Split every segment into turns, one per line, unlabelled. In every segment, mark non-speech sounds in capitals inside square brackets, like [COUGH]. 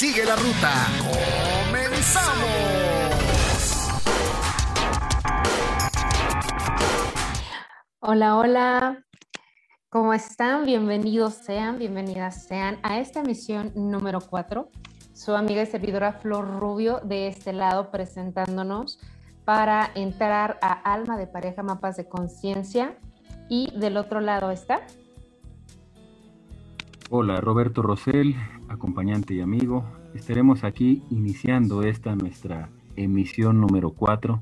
Sigue la ruta. ¡Comenzamos!
Hola, hola. ¿Cómo están? Bienvenidos sean, bienvenidas sean a esta emisión número 4. Su amiga y servidora Flor Rubio de este lado presentándonos para entrar a Alma de Pareja Mapas de Conciencia. Y del otro lado está.
Hola, Roberto Rosell, acompañante y amigo. Estaremos aquí iniciando esta nuestra emisión número 4,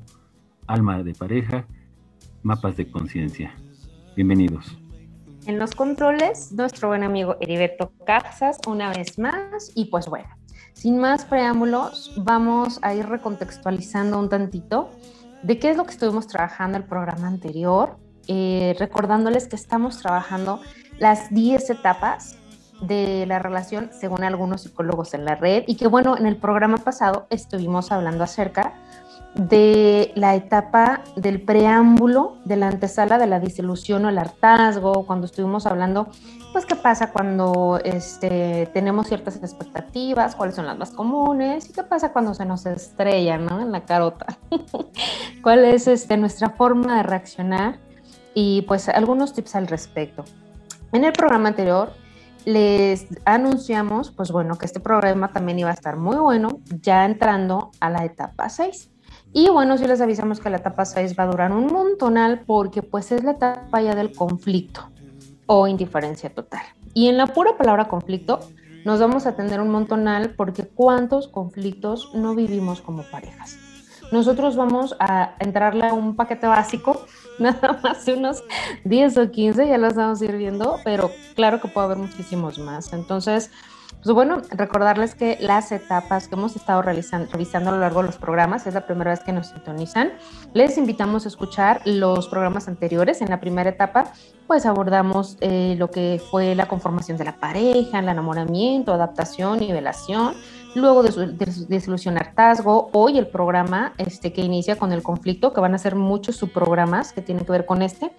Alma de Pareja, Mapas de Conciencia. Bienvenidos.
En los controles, nuestro buen amigo Heriberto Casas, una vez más. Y pues bueno, sin más preámbulos, vamos a ir recontextualizando un tantito de qué es lo que estuvimos trabajando el programa anterior, eh, recordándoles que estamos trabajando las 10 etapas de la relación según algunos psicólogos en la red y que bueno, en el programa pasado estuvimos hablando acerca de la etapa del preámbulo de la antesala de la disilusión o el hartazgo, cuando estuvimos hablando, pues qué pasa cuando este, tenemos ciertas expectativas, cuáles son las más comunes y qué pasa cuando se nos estrella ¿no? en la carota, [LAUGHS] cuál es este, nuestra forma de reaccionar y pues algunos tips al respecto. En el programa anterior les anunciamos, pues bueno, que este programa también iba a estar muy bueno, ya entrando a la etapa 6. Y bueno, sí les avisamos que la etapa 6 va a durar un montonal porque pues es la etapa ya del conflicto o indiferencia total. Y en la pura palabra conflicto nos vamos a tener un montonal porque cuántos conflictos no vivimos como parejas. Nosotros vamos a entrarle a un paquete básico, [LAUGHS] nada más unos 10 o 15, ya los vamos a ir viendo, pero claro que puede haber muchísimos más. Entonces, pues bueno, recordarles que las etapas que hemos estado realizando, revisando a lo largo de los programas, es la primera vez que nos sintonizan, les invitamos a escuchar los programas anteriores. En la primera etapa, pues abordamos eh, lo que fue la conformación de la pareja, el enamoramiento, adaptación, nivelación, luego de, su, de, de hartazgo, hoy el programa este, que inicia con el conflicto, que van a ser muchos subprogramas que tienen que ver con este,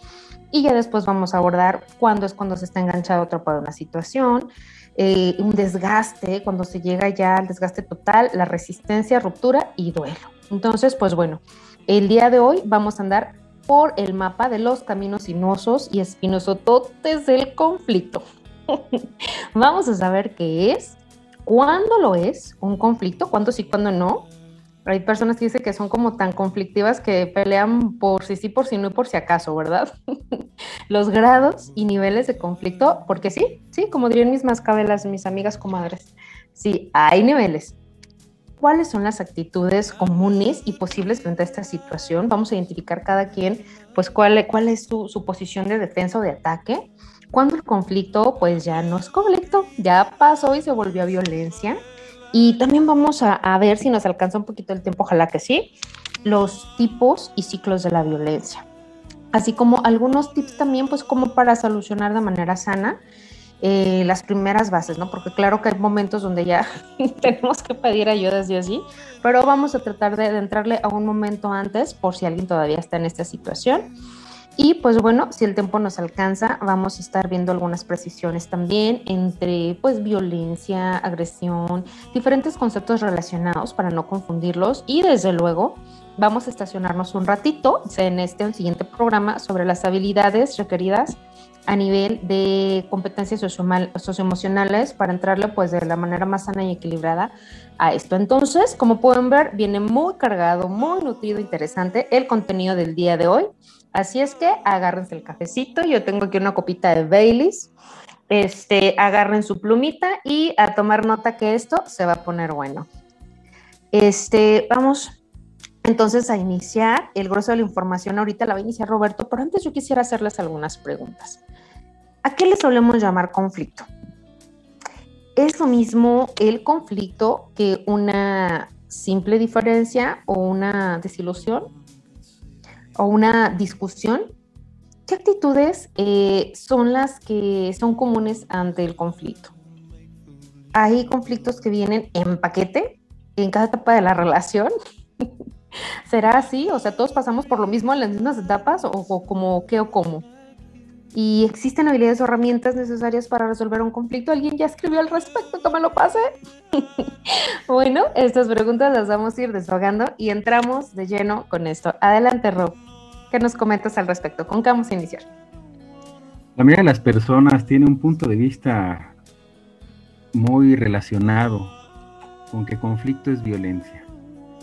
y ya después vamos a abordar cuándo es cuando se está enganchado otro para una situación, eh, un desgaste, cuando se llega ya al desgaste total, la resistencia, ruptura y duelo. Entonces, pues bueno, el día de hoy vamos a andar por el mapa de los caminos sinuosos y espinosototes del conflicto. [LAUGHS] vamos a saber qué es, cuándo lo es un conflicto, cuándo sí, cuándo no. Hay personas que dicen que son como tan conflictivas que pelean por si sí, por si no y por si acaso, ¿verdad? [LAUGHS] Los grados y niveles de conflicto, porque sí, sí, como dirían mis mascabelas, mis amigas comadres, sí, hay niveles. ¿Cuáles son las actitudes comunes y posibles frente a esta situación? Vamos a identificar cada quien, pues, cuál, cuál es su, su posición de defensa o de ataque. Cuando el conflicto, pues, ya no es conflicto, ya pasó y se volvió a violencia y también vamos a, a, ver si nos alcanza un poquito el tiempo, ojalá que sí, los tipos y ciclos de la violencia. Así como algunos tips también, pues como para solucionar de manera sana eh, las primeras bases, ¿no? Porque claro que hay momentos donde ya [LAUGHS] tenemos que pedir ayuda sí o sí, pero vamos a tratar de, de entrarle a un momento antes por si alguien todavía está en esta situación. Y pues bueno, si el tiempo nos alcanza, vamos a estar viendo algunas precisiones también entre pues violencia, agresión, diferentes conceptos relacionados para no confundirlos y desde luego vamos a estacionarnos un ratito en este el siguiente programa sobre las habilidades requeridas a nivel de competencias socioemocionales para entrarle pues de la manera más sana y equilibrada a esto. Entonces, como pueden ver, viene muy cargado, muy nutrido, interesante el contenido del día de hoy. Así es que agárrense el cafecito. Yo tengo aquí una copita de Baileys. Este, agarren su plumita y a tomar nota que esto se va a poner bueno. Este, vamos entonces a iniciar el grueso de la información. Ahorita la va a iniciar Roberto, pero antes yo quisiera hacerles algunas preguntas. ¿A qué le solemos llamar conflicto? ¿Es lo mismo el conflicto que una simple diferencia o una desilusión o una discusión? ¿Qué actitudes eh, son las que son comunes ante el conflicto? Hay conflictos que vienen en paquete en cada etapa de la relación. [LAUGHS] ¿Será así? O sea, todos pasamos por lo mismo en las mismas etapas o, como qué o cómo y existen habilidades o herramientas necesarias para resolver un conflicto. ¿Alguien ya escribió al respecto? ¿Cómo lo pase? [LAUGHS] bueno, estas preguntas las vamos a ir desahogando y entramos de lleno con esto. Adelante, Rob. ¿Qué nos comentas al respecto? ¿Con qué vamos a iniciar?
La mayoría de las personas tiene un punto de vista muy relacionado con que conflicto es violencia,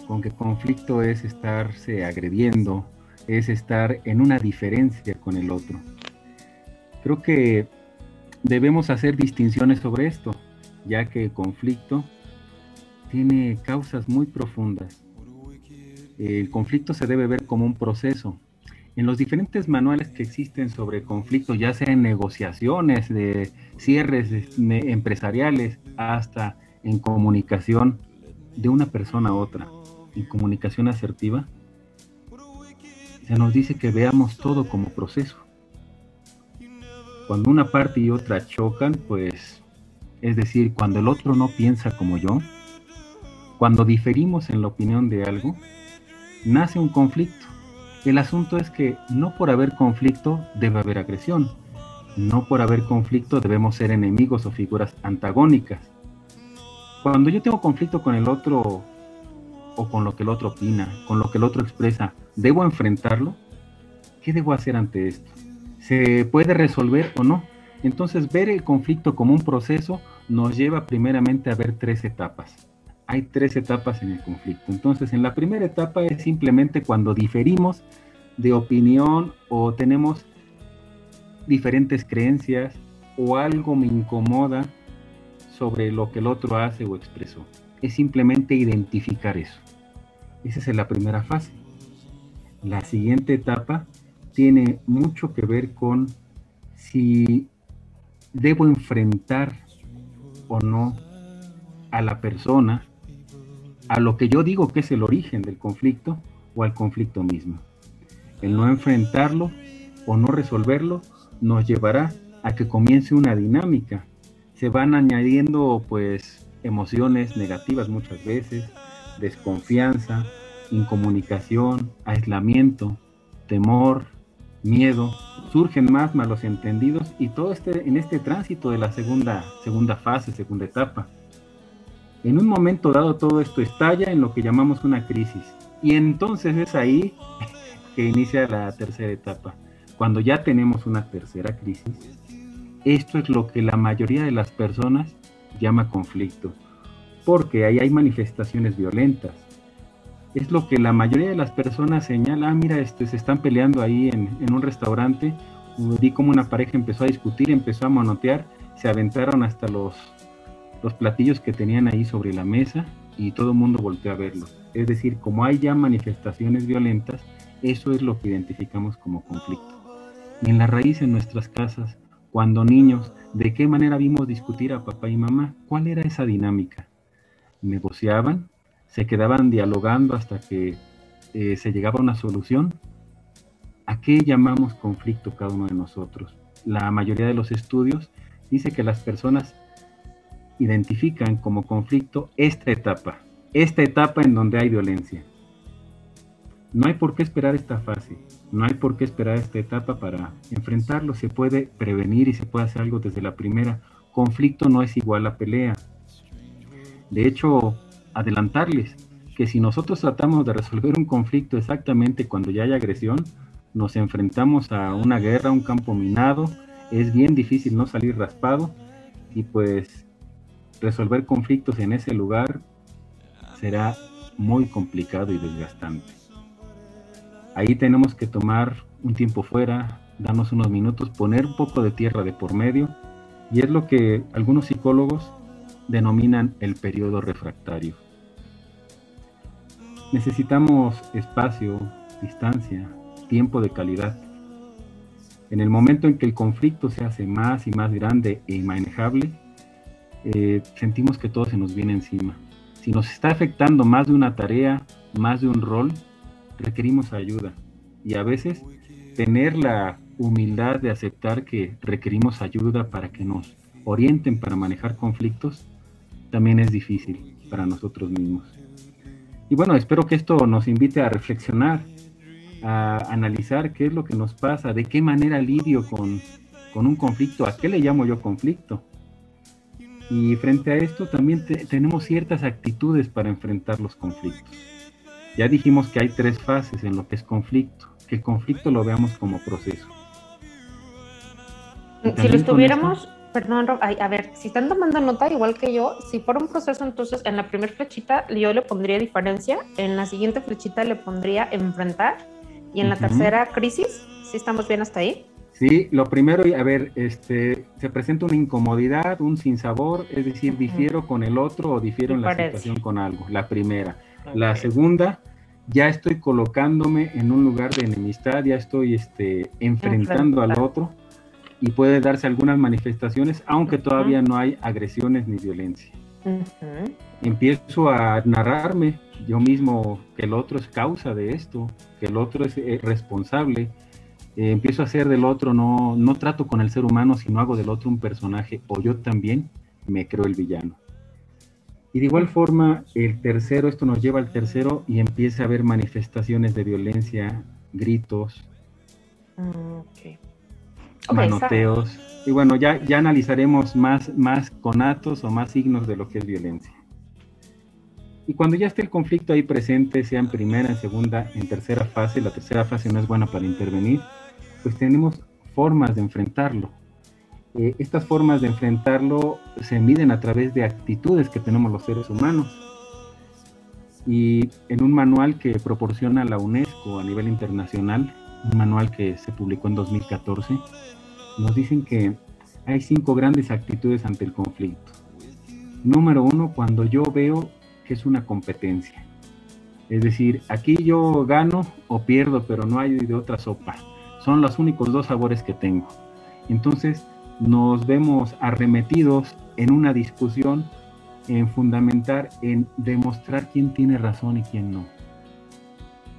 con que conflicto es estarse agrediendo, es estar en una diferencia con el otro Creo que debemos hacer distinciones sobre esto, ya que el conflicto tiene causas muy profundas. El conflicto se debe ver como un proceso. En los diferentes manuales que existen sobre conflicto, ya sea en negociaciones, de cierres empresariales, hasta en comunicación de una persona a otra, en comunicación asertiva, se nos dice que veamos todo como proceso. Cuando una parte y otra chocan, pues, es decir, cuando el otro no piensa como yo, cuando diferimos en la opinión de algo, nace un conflicto. El asunto es que no por haber conflicto debe haber agresión. No por haber conflicto debemos ser enemigos o figuras antagónicas. Cuando yo tengo conflicto con el otro o con lo que el otro opina, con lo que el otro expresa, ¿debo enfrentarlo? ¿Qué debo hacer ante esto? se puede resolver o no. Entonces, ver el conflicto como un proceso nos lleva primeramente a ver tres etapas. Hay tres etapas en el conflicto. Entonces, en la primera etapa es simplemente cuando diferimos de opinión o tenemos diferentes creencias o algo me incomoda sobre lo que el otro hace o expresó. Es simplemente identificar eso. Esa es la primera fase. La siguiente etapa tiene mucho que ver con si debo enfrentar o no a la persona, a lo que yo digo que es el origen del conflicto o al conflicto mismo. El no enfrentarlo o no resolverlo nos llevará a que comience una dinámica. Se van añadiendo pues emociones negativas muchas veces, desconfianza, incomunicación, aislamiento, temor, miedo, surgen más malos entendidos y todo este, en este tránsito de la segunda, segunda fase, segunda etapa. En un momento dado todo esto estalla en lo que llamamos una crisis y entonces es ahí [LAUGHS] que inicia la tercera etapa. Cuando ya tenemos una tercera crisis, esto es lo que la mayoría de las personas llama conflicto, porque ahí hay manifestaciones violentas, es lo que la mayoría de las personas señala, ah, mira, este, se están peleando ahí en, un restaurante, vi como una pareja empezó a discutir, empezó a monotear, se aventaron hasta los, los platillos que tenían ahí sobre la mesa y todo el mundo volteó a verlos. Es decir, como hay ya manifestaciones violentas, eso es lo que identificamos como conflicto. Y en la raíz en nuestras casas, cuando niños, ¿de qué manera vimos discutir a papá y mamá? ¿Cuál era esa dinámica? ¿Negociaban? se quedaban dialogando hasta que eh, se llegaba a una solución. ¿A qué llamamos conflicto cada uno de nosotros? La mayoría de los estudios dice que las personas identifican como conflicto esta etapa, esta etapa en donde hay violencia. No hay por qué esperar esta fase, no hay por qué esperar esta etapa para enfrentarlo, se puede prevenir y se puede hacer algo desde la primera. Conflicto no es igual a pelea. De hecho, adelantarles que si nosotros tratamos de resolver un conflicto exactamente cuando ya hay agresión, nos enfrentamos a una guerra, un campo minado, es bien difícil no salir raspado y pues resolver conflictos en ese lugar será muy complicado y desgastante. Ahí tenemos que tomar un tiempo fuera, darnos unos minutos, poner un poco de tierra de por medio, y es lo que algunos psicólogos denominan el periodo refractario. Necesitamos espacio, distancia, tiempo de calidad. En el momento en que el conflicto se hace más y más grande e inmanejable, eh, sentimos que todo se nos viene encima. Si nos está afectando más de una tarea, más de un rol, requerimos ayuda. Y a veces tener la humildad de aceptar que requerimos ayuda para que nos orienten para manejar conflictos también es difícil para nosotros mismos. Y bueno, espero que esto nos invite a reflexionar, a analizar qué es lo que nos pasa, de qué manera lidio con, un conflicto, a qué le llamo yo conflicto. Y frente a esto también tenemos ciertas actitudes para enfrentar los conflictos. Ya dijimos que hay tres fases en lo que es conflicto, que el conflicto lo veamos como proceso.
Si lo estuviéramos, perdón, a ver, si están tomando nota, igual que yo, si fuera un proceso, entonces en la primera flechita yo le pondría diferencia, en la siguiente flechita le pondría enfrentar y en la tercera crisis, ¿sí estamos bien hasta ahí?
Sí, lo primero, a ver, este, se presenta una incomodidad, un sinsabor, es decir, difiero con el otro o difiero en la situación con algo, la primera. La segunda, ya estoy colocándome en un lugar de enemistad, ya estoy este, enfrentando al otro y puede darse algunas manifestaciones, aunque todavía no hay agresiones ni violencia. Empiezo a narrarme yo mismo que el otro es causa de esto, que el otro es eh, responsable. Eh, empiezo a hacer del otro, no, no trato con el ser humano, sino hago del otro un personaje, o yo también me creo el villano. Y de igual forma, el tercero, esto nos lleva al tercero y empieza a haber manifestaciones de violencia, gritos, okay manoteos. Y bueno, ya, ya analizaremos más, más conatos o más signos de lo que es violencia. Y cuando ya esté el conflicto ahí presente, sea en primera, en segunda, en tercera fase, la tercera fase no es buena para intervenir, pues tenemos formas de enfrentarlo. Eh, estas formas de enfrentarlo se miden a través de actitudes que tenemos los seres humanos. Y en un manual que proporciona la UNESCO a nivel internacional, un manual que se publicó en 2014, nos dicen que hay cinco grandes actitudes ante el conflicto. Número uno, cuando yo veo que es una competencia. Es decir, aquí yo gano o pierdo, pero no hay de otra sopa. Son los únicos dos sabores que tengo. Entonces nos vemos arremetidos en una discusión en fundamentar, en demostrar quién tiene razón y quién no.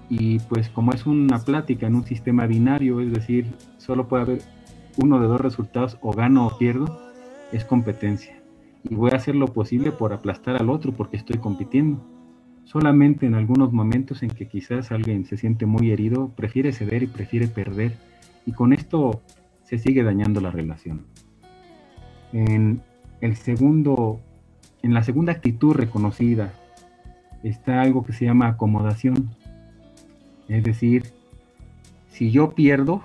Y pues como es una plática en un sistema binario, es decir, solo puede haber uno de dos resultados, o gano o pierdo, es competencia. Y voy a hacer lo posible por aplastar al otro porque estoy compitiendo. Solamente en algunos momentos en que quizás alguien se siente muy herido, prefiere ceder y prefiere perder. Y con esto se sigue dañando la relación. En el segundo, en la segunda actitud reconocida, está algo que se llama acomodación. Es decir, si yo pierdo,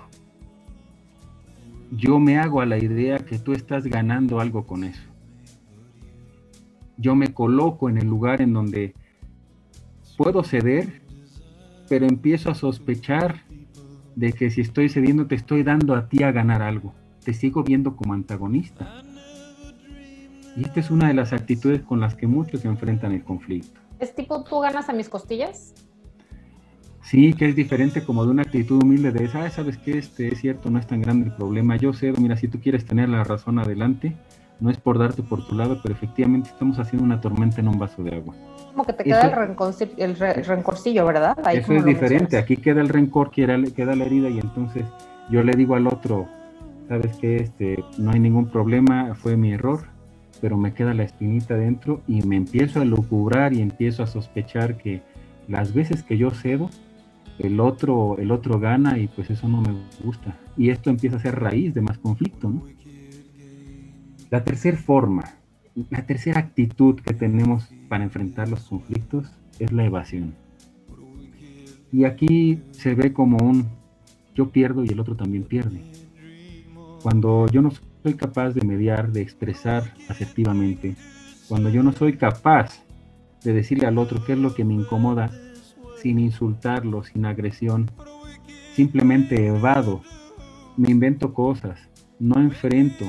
yo me hago a la idea que tú estás ganando algo con eso. Yo me coloco en el lugar en donde puedo ceder, pero empiezo a sospechar de que si estoy cediendo te estoy dando a ti a ganar algo. Te sigo viendo como antagonista. Y esta es una de las actitudes con las que muchos se enfrentan el conflicto.
¿Es tipo tú ganas a mis costillas?
Sí, que es diferente como de una actitud humilde de esa, sabes que este es cierto, no es tan grande el problema. Yo sé, mira, si tú quieres tener la razón adelante, no es por darte por tu lado, pero efectivamente estamos haciendo una tormenta en un vaso de agua.
Como que te queda el, rencorcillo, ¿verdad?
eso es diferente, aquí queda el rencor, queda, queda la herida y entonces yo le digo al otro, sabes que este, no hay ningún problema, fue mi error, pero me queda la espinita dentro y me empiezo a lucubrar y empiezo a sospechar que las veces que yo cedo, el otro, el otro gana y pues eso no me gusta. Y esto empieza a ser raíz de más conflicto. La tercera forma, la tercera actitud que tenemos para enfrentar los conflictos es la evasión. Y aquí se ve como un yo pierdo y el otro también pierde. Cuando yo no soy capaz de mediar, de expresar asertivamente, cuando yo no soy capaz de decirle al otro qué es lo que me incomoda sin insultarlo, sin agresión. Simplemente evado, me invento cosas, no enfrento,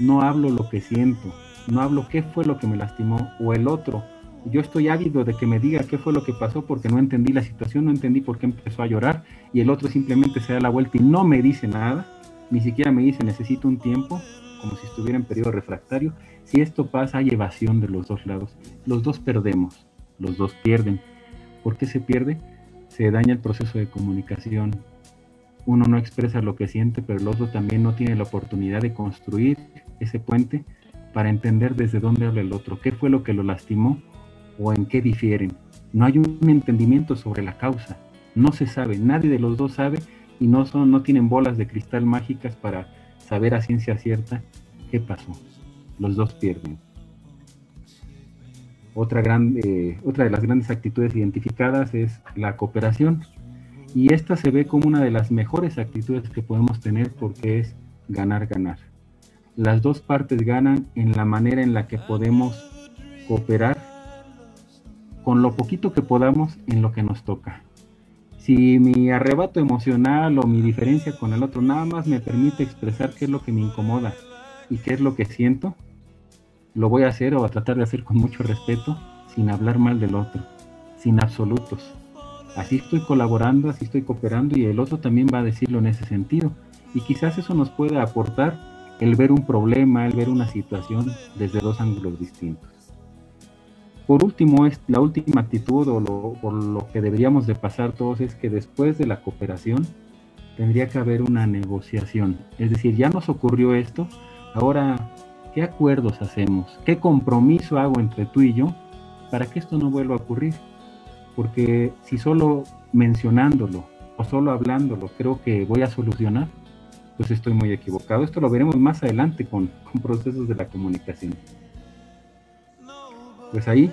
no hablo lo que siento, no hablo qué fue lo que me lastimó o el otro. Yo estoy ávido de que me diga qué fue lo que pasó porque no entendí la situación, no entendí por qué empezó a llorar y el otro simplemente se da la vuelta y no me dice nada, ni siquiera me dice necesito un tiempo, como si estuviera en periodo refractario. Si esto pasa, hay evasión de los dos lados. Los dos perdemos, los dos pierden. ¿Por qué se pierde? Se daña el proceso de comunicación. Uno no expresa lo que siente, pero el otro también no tiene la oportunidad de construir ese puente para entender desde dónde habla el otro, qué fue lo que lo lastimó o en qué difieren. No hay un entendimiento sobre la causa. No se sabe, nadie de los dos sabe y no, son, no tienen bolas de cristal mágicas para saber a ciencia cierta qué pasó. Los dos pierden. Otra, eh, otra de las grandes actitudes identificadas es la cooperación. Y esta se ve como una de las mejores actitudes que podemos tener porque es ganar, ganar. Las dos partes ganan en la manera en la que podemos cooperar con lo poquito que podamos en lo que nos toca. Si mi arrebato emocional o mi diferencia con el otro nada más me permite expresar qué es lo que me incomoda y qué es lo que siento, lo voy a hacer o a tratar de hacer con mucho respeto, sin hablar mal del otro, sin absolutos. Así estoy colaborando, así estoy cooperando y el otro también va a decirlo en ese sentido. Y quizás eso nos pueda aportar el ver un problema, el ver una situación desde dos ángulos distintos. Por último, es la última actitud o lo, por lo que deberíamos de pasar todos es que después de la cooperación tendría que haber una negociación. Es decir, ya nos ocurrió esto, ahora ¿Qué acuerdos hacemos? ¿Qué compromiso hago entre tú y yo para que esto no vuelva a ocurrir? Porque si solo mencionándolo o solo hablándolo creo que voy a solucionar, pues estoy muy equivocado. Esto lo veremos más adelante con, con procesos de la comunicación. Pues ahí,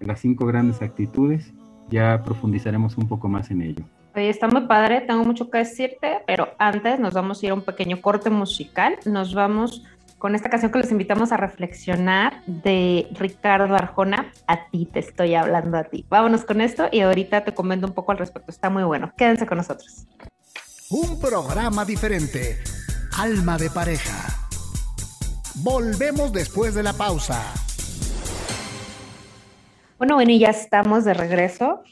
las cinco grandes actitudes, ya profundizaremos un poco más en ello.
Oye, está muy padre, tengo mucho que decirte, pero antes nos vamos a ir a un pequeño corte musical. Nos vamos con esta canción que les invitamos a reflexionar de Ricardo Arjona. A ti te estoy hablando a ti. Vámonos con esto y ahorita te comento un poco al respecto. Está muy bueno. Quédense con nosotros.
Un programa diferente. Alma de pareja. Volvemos después de la pausa.
Bueno, bueno, y ya estamos de regreso.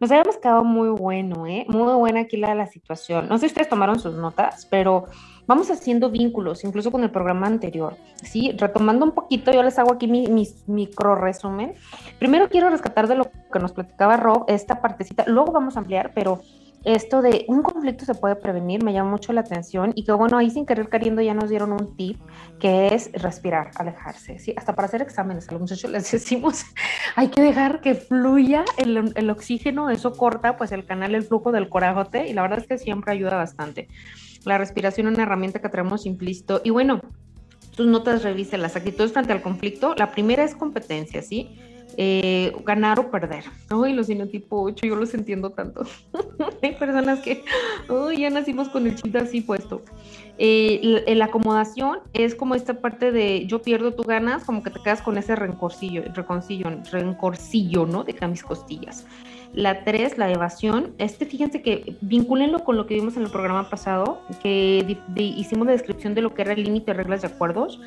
Nos habíamos quedado muy bueno, ¿eh? Muy buena aquí la, la situación. No sé si ustedes tomaron sus notas, pero vamos haciendo vínculos, incluso con el programa anterior. Sí, retomando un poquito, yo les hago aquí mi, mi micro resumen. Primero quiero rescatar de lo que nos platicaba Rob, esta partecita, luego vamos a ampliar, pero esto de un conflicto se puede prevenir me llama mucho la atención y que bueno, ahí sin querer queriendo ya nos dieron un tip que es respirar, alejarse, ¿sí? Hasta para hacer exámenes a los muchachos les [LAUGHS] decimos, hay que dejar que fluya el, el, oxígeno, eso corta pues el canal, el flujo del corajote y la verdad es que siempre ayuda bastante. La respiración es una herramienta que traemos implícito y bueno, tus notas revisen las actitudes frente al conflicto. La primera es competencia, ¿sí? Eh, ganar o perder. Ay, los tipo 8, yo los entiendo tanto. [LAUGHS] Hay personas que oh, ya nacimos con el chiste así puesto. Eh, la, la, acomodación es como esta parte de yo pierdo, tú ganas, como que te quedas con ese rencorcillo, rencorcillo, rencorcillo, ¿no? Deja mis costillas. La 3, la evasión. Este, fíjense que vincúlenlo con lo que vimos en el programa pasado, que de, de, hicimos la descripción de lo que era el límite, reglas de acuerdos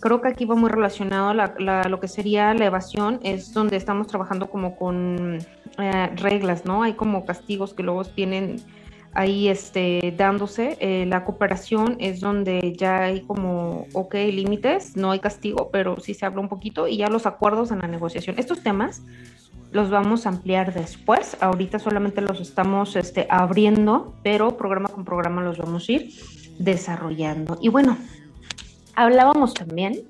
creo que aquí va muy relacionado la, la, lo que sería la evasión, es donde estamos trabajando como con eh, reglas, ¿no? Hay como castigos que luego tienen ahí este, dándose. Eh, la cooperación es donde ya hay como, ok, límites, no hay castigo, pero sí se habla un poquito y ya los acuerdos en la negociación. Estos temas los vamos a ampliar después. Ahorita solamente los estamos este, abriendo, pero programa con programa los vamos a ir desarrollando. Y bueno, hablábamos también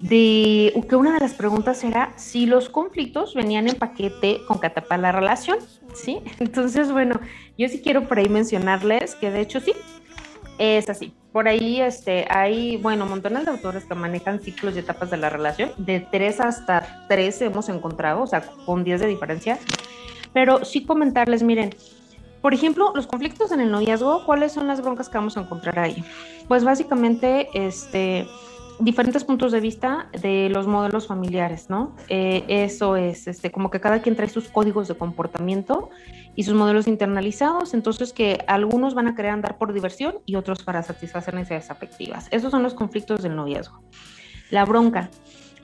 de que una de las preguntas era si los conflictos venían en paquete con catapá la relación, ¿sí? [LAUGHS] Entonces, bueno, yo sí quiero por ahí mencionarles que de hecho sí, es así. Por ahí este, hay, bueno, montones de autores que manejan ciclos y etapas de la relación, de tres hasta tres hemos encontrado, o sea, con 10 de diferencia. Pero sí comentarles, miren, por ejemplo, los conflictos en el noviazgo, ¿cuáles son las broncas que vamos a encontrar ahí? Pues básicamente, este, diferentes puntos de vista de los modelos familiares, ¿no? Eh, eso es, este, como que cada quien trae sus códigos de comportamiento y sus modelos internalizados, entonces que algunos van a querer andar por diversión y otros para satisfacer necesidades afectivas. Esos son los conflictos del noviazgo. La bronca,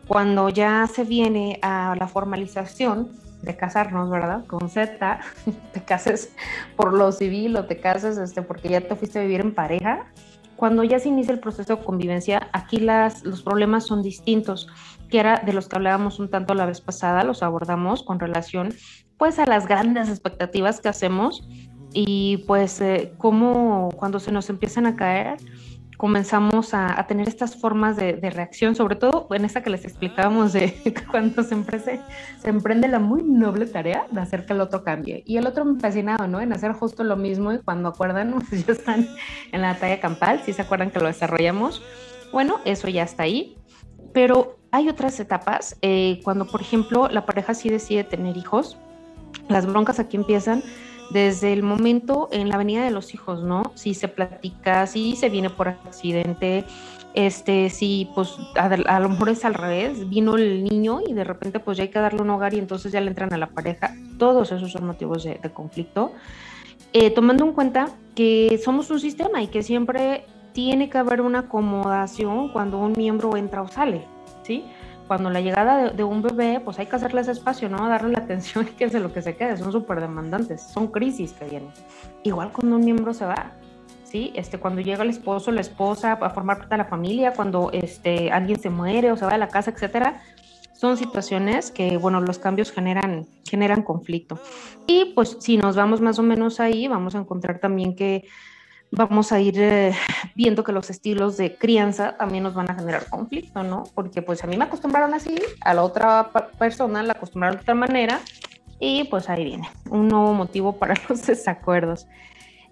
cuando ya se viene a la formalización de casarnos, ¿verdad? Con Z, [LAUGHS] te cases por lo civil o te cases este, porque ya te fuiste a vivir en pareja, cuando ya se inicia el proceso de convivencia, aquí las, los problemas son distintos, que era de los que hablábamos un tanto la vez pasada, los abordamos con relación pues a las grandes expectativas que hacemos y pues eh, cómo cuando se nos empiezan a caer, comenzamos a, tener estas formas de, reacción, sobre todo en esta que les explicábamos de [LAUGHS] cuando se, se emprende la muy noble tarea de hacer que el otro cambie. Y el otro fascinado, ¿no? En hacer justo lo mismo y cuando acuerdan, [LAUGHS] pues ya están en la talla campal, si se acuerdan que lo desarrollamos. Bueno, eso ya está ahí. Pero hay otras etapas, eh, cuando por ejemplo la pareja sí decide tener hijos, las broncas aquí empiezan desde el momento en la avenida de los hijos, ¿no? Si se platica, si se viene por accidente, este, si pues a, lo mejor es al revés, vino el niño y de repente pues ya hay que darle un hogar y entonces ya le entran a la pareja, todos esos son motivos de, conflicto. Eh, tomando en cuenta que somos un sistema y que siempre tiene que haber una acomodación cuando un miembro entra o sale, ¿sí? Cuando la llegada de, un bebé, pues hay que hacerles espacio, ¿no? Darle la atención y que es de lo que se quede. Son súper demandantes, son crisis que vienen. Igual cuando un miembro se va, ¿sí? Este, cuando llega el esposo, la esposa, a formar parte de la familia, cuando este, alguien se muere o se va de la casa, etcétera, son situaciones que, bueno, los cambios generan, generan conflicto. Y pues si nos vamos más o menos ahí, vamos a encontrar también que vamos a ir eh, viendo que los estilos de crianza también nos van a generar conflicto, ¿no? Porque pues a mí me acostumbraron así, a la otra persona la acostumbraron de otra manera y pues ahí viene un nuevo motivo para [LAUGHS] los desacuerdos.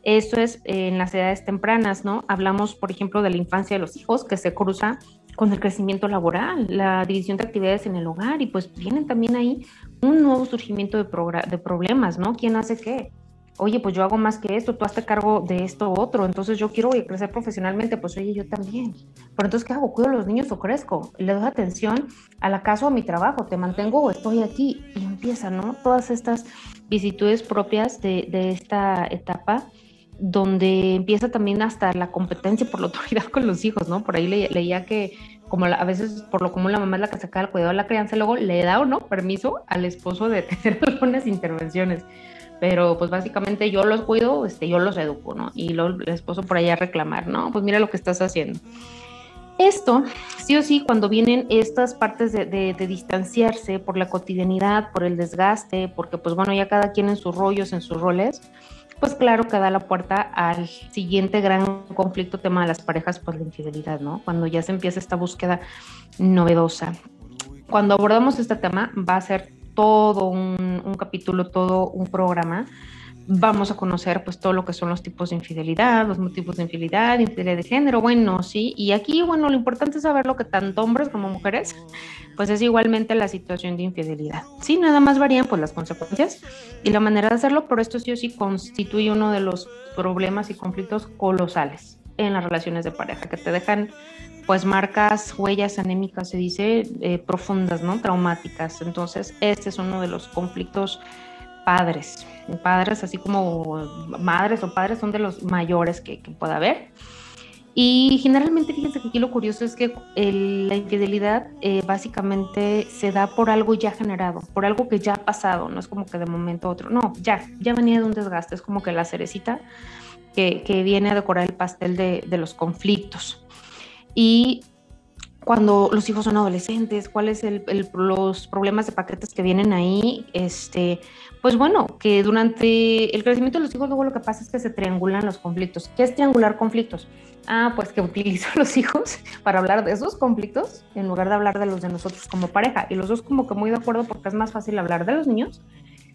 Eso es en las edades tempranas, ¿no? Hablamos, por ejemplo, de la infancia de los hijos que se cruza con el crecimiento laboral, la división de actividades en el hogar y pues vienen también ahí un nuevo surgimiento de, de problemas, ¿no? ¿Quién hace qué? Oye, pues yo hago más que esto, tú hazte cargo de esto otro, entonces yo quiero crecer profesionalmente, pues oye, yo también. Pero entonces, ¿qué hago? ¿Cuido a los niños o crezco? ¿Le doy atención a la casa o a mi trabajo? ¿Te mantengo o estoy aquí? Y empiezan, ¿no? Todas estas vicisitudes propias de, de esta etapa donde empieza también hasta la competencia por la [LAUGHS] autoridad con los hijos, ¿no? Por ahí leía que como a veces por lo común la mamá es la que saca el cuidado de la crianza, luego le da o no permiso al esposo de [LAUGHS] tener algunas intervenciones pero pues básicamente yo los cuido, este, yo los educo, ¿no? Y luego el esposo por allá reclamar, ¿no? Pues mira lo que estás haciendo. Esto, sí o sí, cuando vienen estas partes de, de, distanciarse por la cotidianidad, por el desgaste, porque pues bueno, ya cada quien en sus rollos, en sus roles, pues claro que da la puerta al siguiente gran conflicto tema de las parejas, pues la infidelidad, ¿no? Cuando ya se empieza esta búsqueda novedosa. Cuando abordamos este tema va a ser todo un, capítulo, todo un programa, vamos a conocer pues todo lo que son los tipos de infidelidad, los motivos de infidelidad, infidelidad de género, bueno, sí, y aquí, bueno, lo importante es saber lo que tanto hombres como mujeres, pues es igualmente la situación de infidelidad. Sí, nada más varían pues las consecuencias y la manera de hacerlo, pero esto sí o sí constituye uno de los problemas y conflictos colosales en las relaciones de pareja, que te dejan pues marcas, huellas anémicas, se dice, eh, profundas, ¿no? Traumáticas. Entonces, este es uno de los conflictos padres. Padres, así como madres o padres, son de los mayores que, que pueda haber. Y generalmente, fíjense que aquí lo curioso es que la infidelidad eh, básicamente se da por algo ya generado, por algo que ya ha pasado, no es como que de momento otro, no, ya, ya venía de un desgaste, es como que la cerecita que, que viene a decorar el pastel de, de los conflictos y cuando los hijos son adolescentes, cuáles son los problemas de paquetes que vienen ahí, este, pues bueno, que durante el crecimiento de los hijos luego lo que pasa es que se triangulan los conflictos. ¿Qué es triangular conflictos? Ah, pues que [LAUGHS] utilizo los hijos para hablar de esos conflictos en lugar de hablar de los de nosotros como pareja. Y los dos como que muy de acuerdo porque es más fácil hablar de los niños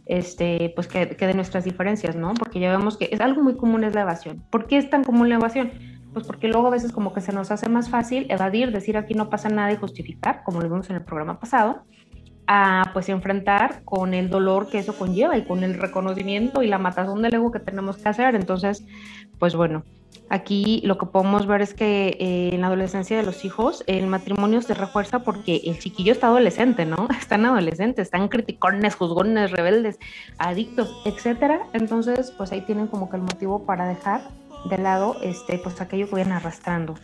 este, pues que, que de nuestras diferencias, ¿no? Porque ya vemos que es algo muy común es la evasión. ¿Por qué es tan común la evasión? Pues porque luego a veces como que se nos hace más fácil evadir, decir aquí no pasa nada y justificar, como lo vimos en el programa pasado, a pues enfrentar con el dolor que eso conlleva y con el reconocimiento y la matazón del ego que tenemos que hacer. Entonces, pues bueno, aquí lo que podemos ver es que eh, en la adolescencia de los hijos el matrimonio se refuerza porque el chiquillo está adolescente, ¿no? [LAUGHS] Están adolescentes, están criticones, juzgones, rebeldes, adictos, etcétera. Entonces, pues ahí tienen como que el motivo para dejar de lado este, pues aquello que vienen arrastrando.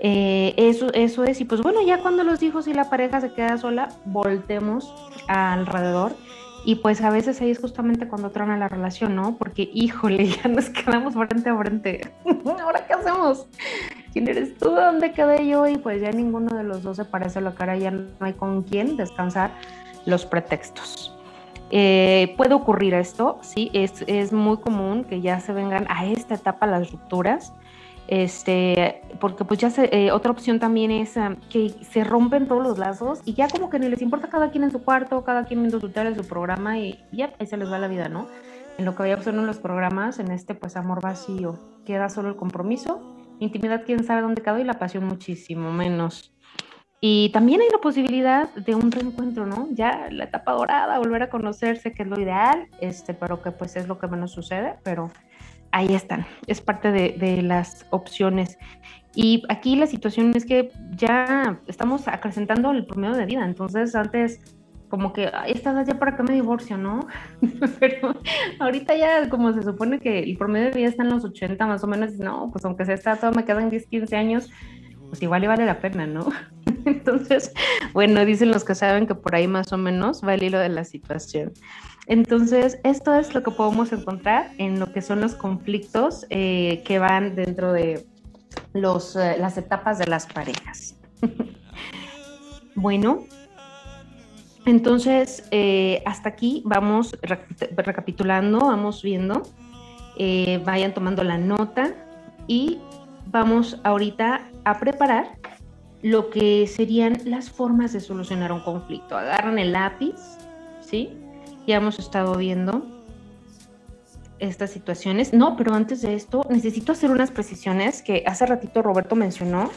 Eh, eso, eso es, y pues bueno, ya cuando los hijos y la pareja se queda sola, voltemos alrededor. Y pues a veces ahí es justamente cuando trona la relación, ¿no? Porque, híjole, [LAUGHS] ya nos quedamos frente a frente. [LAUGHS] ¿Ahora qué hacemos? ¿Quién eres tú? ¿Dónde quedé yo? Y pues ya ninguno de los dos se parece a la cara, ya no hay con quién descansar los pretextos. Eh, puede ocurrir esto, sí, es, muy común que ya se vengan a esta etapa las rupturas este, porque pues ya se, eh, otra opción también es um, que se rompen todos los lazos y ya como que ni les importa cada quien en su cuarto, cada quien viendo su tele, su programa y ya ahí se les va la vida, ¿no? En lo que había en los programas, en este pues amor vacío, queda solo el compromiso, intimidad quién sabe dónde quedó y la pasión muchísimo menos. Y también hay la posibilidad de un reencuentro, ¿no? Ya la etapa dorada, volver a conocerse, que es lo ideal, este, pero que pues es lo que menos sucede, pero ahí están, es parte de, las opciones. Y aquí la situación es que ya estamos acrecentando el promedio de vida, entonces antes como que, estás ya para que me divorcio, ¿no? [LAUGHS] Pero ahorita ya como se supone que el promedio de vida está en los 80 más o menos, no, pues aunque sea está todo, me quedan 10, 15 años, pues igual le vale la pena, ¿no? [LAUGHS] Entonces, bueno, dicen los que saben que por ahí más o menos va el hilo de la situación. Entonces, esto es lo que podemos encontrar en lo que son los conflictos eh, que van dentro de los, eh, las etapas de las parejas. [LAUGHS] bueno, entonces, eh, hasta aquí vamos recapitulando, vamos viendo, vayan tomando la nota y vamos ahorita a preparar lo que serían las formas de solucionar un conflicto. Agarran el lápiz, ¿sí? ya hemos estado viendo estas situaciones. No, pero antes de esto, necesito hacer unas precisiones que hace ratito Roberto mencionó.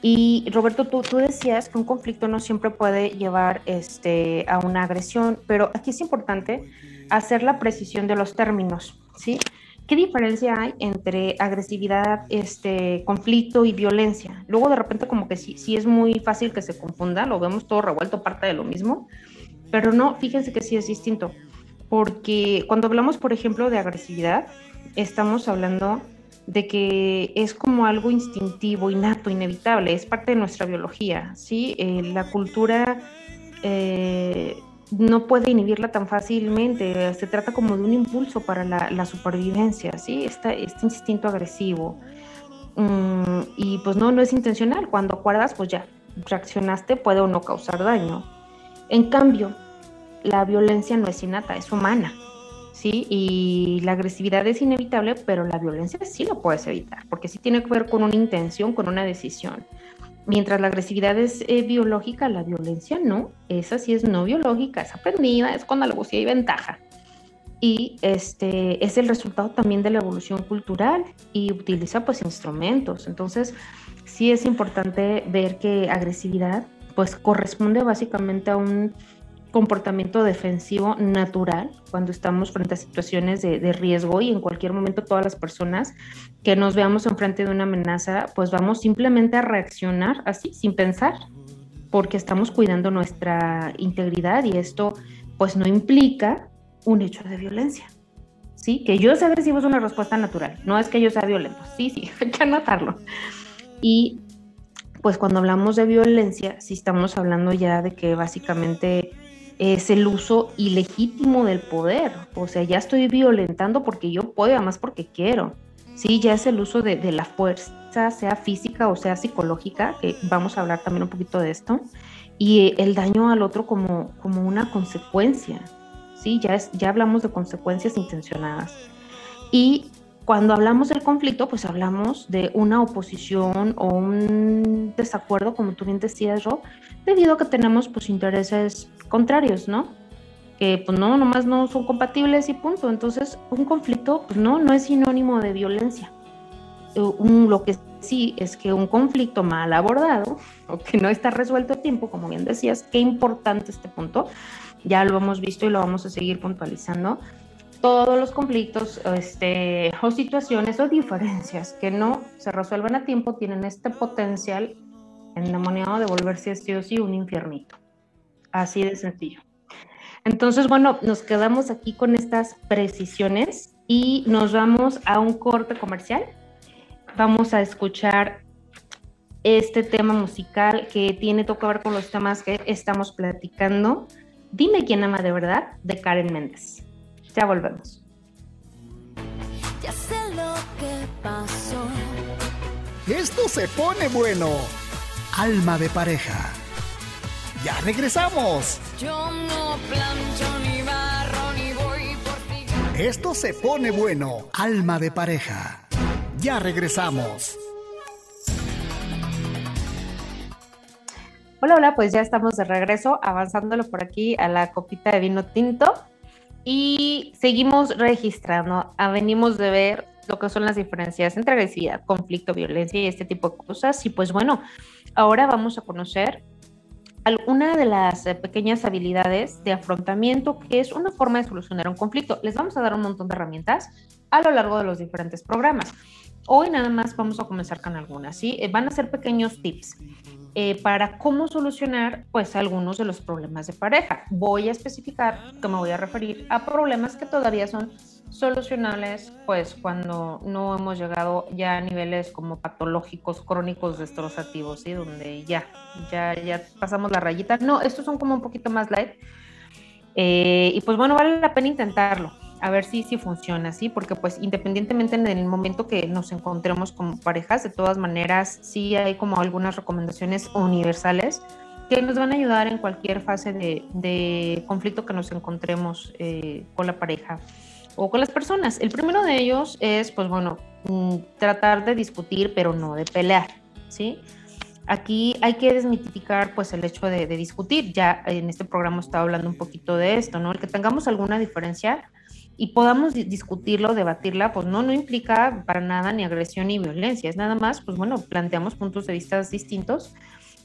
Y Roberto, tú, tú decías que un conflicto no siempre puede llevar este, a una agresión, pero aquí es importante hacer la precisión de los términos, ¿sí? ¿Qué diferencia hay entre agresividad, este, conflicto y violencia? Luego de repente como que sí, sí es muy fácil que se confunda, lo vemos todo revuelto, parte de lo mismo, pero no, fíjense que sí es distinto, porque cuando hablamos, por ejemplo, de agresividad, estamos hablando de que es como algo instintivo, innato, inevitable, es parte de nuestra biología, ¿sí? Eh, la cultura eh, no puede inhibirla tan fácilmente, se trata como de un impulso para la, supervivencia, ¿sí? Este, este instinto agresivo. Mm, y pues no, no es intencional, cuando acuerdas, pues ya, reaccionaste, puede o no causar daño. En cambio, la violencia no es innata, es humana, ¿sí? Y la agresividad es inevitable, pero la violencia sí lo puedes evitar, porque sí tiene que ver con una intención, con una decisión. Mientras la agresividad es eh, biológica, la violencia no. Esa sí es no biológica, es aprendida, es con alevosía y ventaja. Y este es el resultado también de la evolución cultural y utiliza pues instrumentos. Entonces, sí es importante ver que agresividad pues corresponde básicamente a un comportamiento defensivo natural cuando estamos frente a situaciones de, riesgo y en cualquier momento todas las personas que nos veamos enfrente de una amenaza, pues vamos simplemente a reaccionar así, sin pensar, porque estamos cuidando nuestra integridad y esto pues no implica un hecho de violencia. ¿Sí? Que yo sea agresivo es una respuesta natural, no es que yo sea violento, sí, sí, [LAUGHS] hay que anotarlo. Y pues cuando hablamos de violencia, sí estamos hablando ya de que básicamente es el uso ilegítimo del poder. O sea, ya estoy violentando porque yo puedo, además porque quiero. Sí, ya es el uso de, la fuerza, sea física o sea psicológica, que vamos a hablar también un poquito de esto, y el daño al otro como, como una consecuencia. Sí, ya, es, ya hablamos de consecuencias intencionadas. Y cuando hablamos del conflicto, pues hablamos de una oposición o un desacuerdo, como tú bien decías, Rob, debido a que tenemos pues intereses contrarios, ¿no? Que pues no, nomás no son compatibles y punto. Entonces, un conflicto, pues no, no es sinónimo de violencia. Eh, lo que sí es que un conflicto mal abordado [LAUGHS] o que no está resuelto a tiempo, como bien decías, qué importante este punto, ya lo hemos visto y lo vamos a seguir puntualizando, todos los conflictos este, o situaciones o diferencias que no se resuelvan a tiempo tienen este potencial endemoniado de volverse sí o sí un infiernito. Así de sencillo. Entonces, bueno, nos quedamos aquí con estas precisiones y nos vamos a un corte comercial. Vamos a escuchar este tema musical que tiene todo que ver con los temas que estamos platicando. Dime quién ama de verdad, de Karen Méndez. Ya volvemos.
Ya sé lo que pasó.
Esto se pone bueno. Alma de pareja. Ya regresamos.
Yo no plancho ni barro ni voy por ti.
Esto se pone bueno. Alma de pareja. Ya regresamos.
Hola, hola, pues ya estamos de regreso, avanzándolo por aquí a la copita de vino tinto y seguimos registrando. Ah, venimos de ver lo que son las diferencias entre agresividad, conflicto, violencia y este tipo de cosas. Y pues bueno, ahora vamos a conocer alguna de las eh, pequeñas habilidades de afrontamiento, que es una forma de solucionar un conflicto. Les vamos a dar un montón de herramientas a lo largo de los diferentes programas. Hoy nada más vamos a comenzar con algunas, ¿sí? Eh, Van a ser pequeños tips eh, para cómo solucionar, pues, algunos de los problemas de pareja. Voy a especificar que me voy a referir a problemas que todavía son solucionables, pues, cuando no hemos llegado ya a niveles como patológicos, crónicos, destrozativos, ¿sí? Donde ya, ya, ya pasamos la rayita. No, estos son como un poquito más light. Eh, y pues bueno, vale la pena intentarlo, a ver si, si funciona, ¿sí? Porque pues independientemente en el momento que nos encontremos como parejas, de todas maneras, sí hay como algunas recomendaciones universales que nos van a ayudar en cualquier fase de, de conflicto que nos encontremos eh, con la pareja o con las personas. El primero de ellos es, pues bueno, mm, tratar de discutir, pero no de pelear, ¿sí? Aquí hay que desmitificar pues el hecho de, de discutir. Ya en este programa estaba hablando un poquito de esto, ¿no? El que tengamos alguna diferencia y podamos di- discutirlo, debatirla, pues no, no implica para nada ni agresión ni violencia. Es nada más, pues bueno, planteamos puntos de vista distintos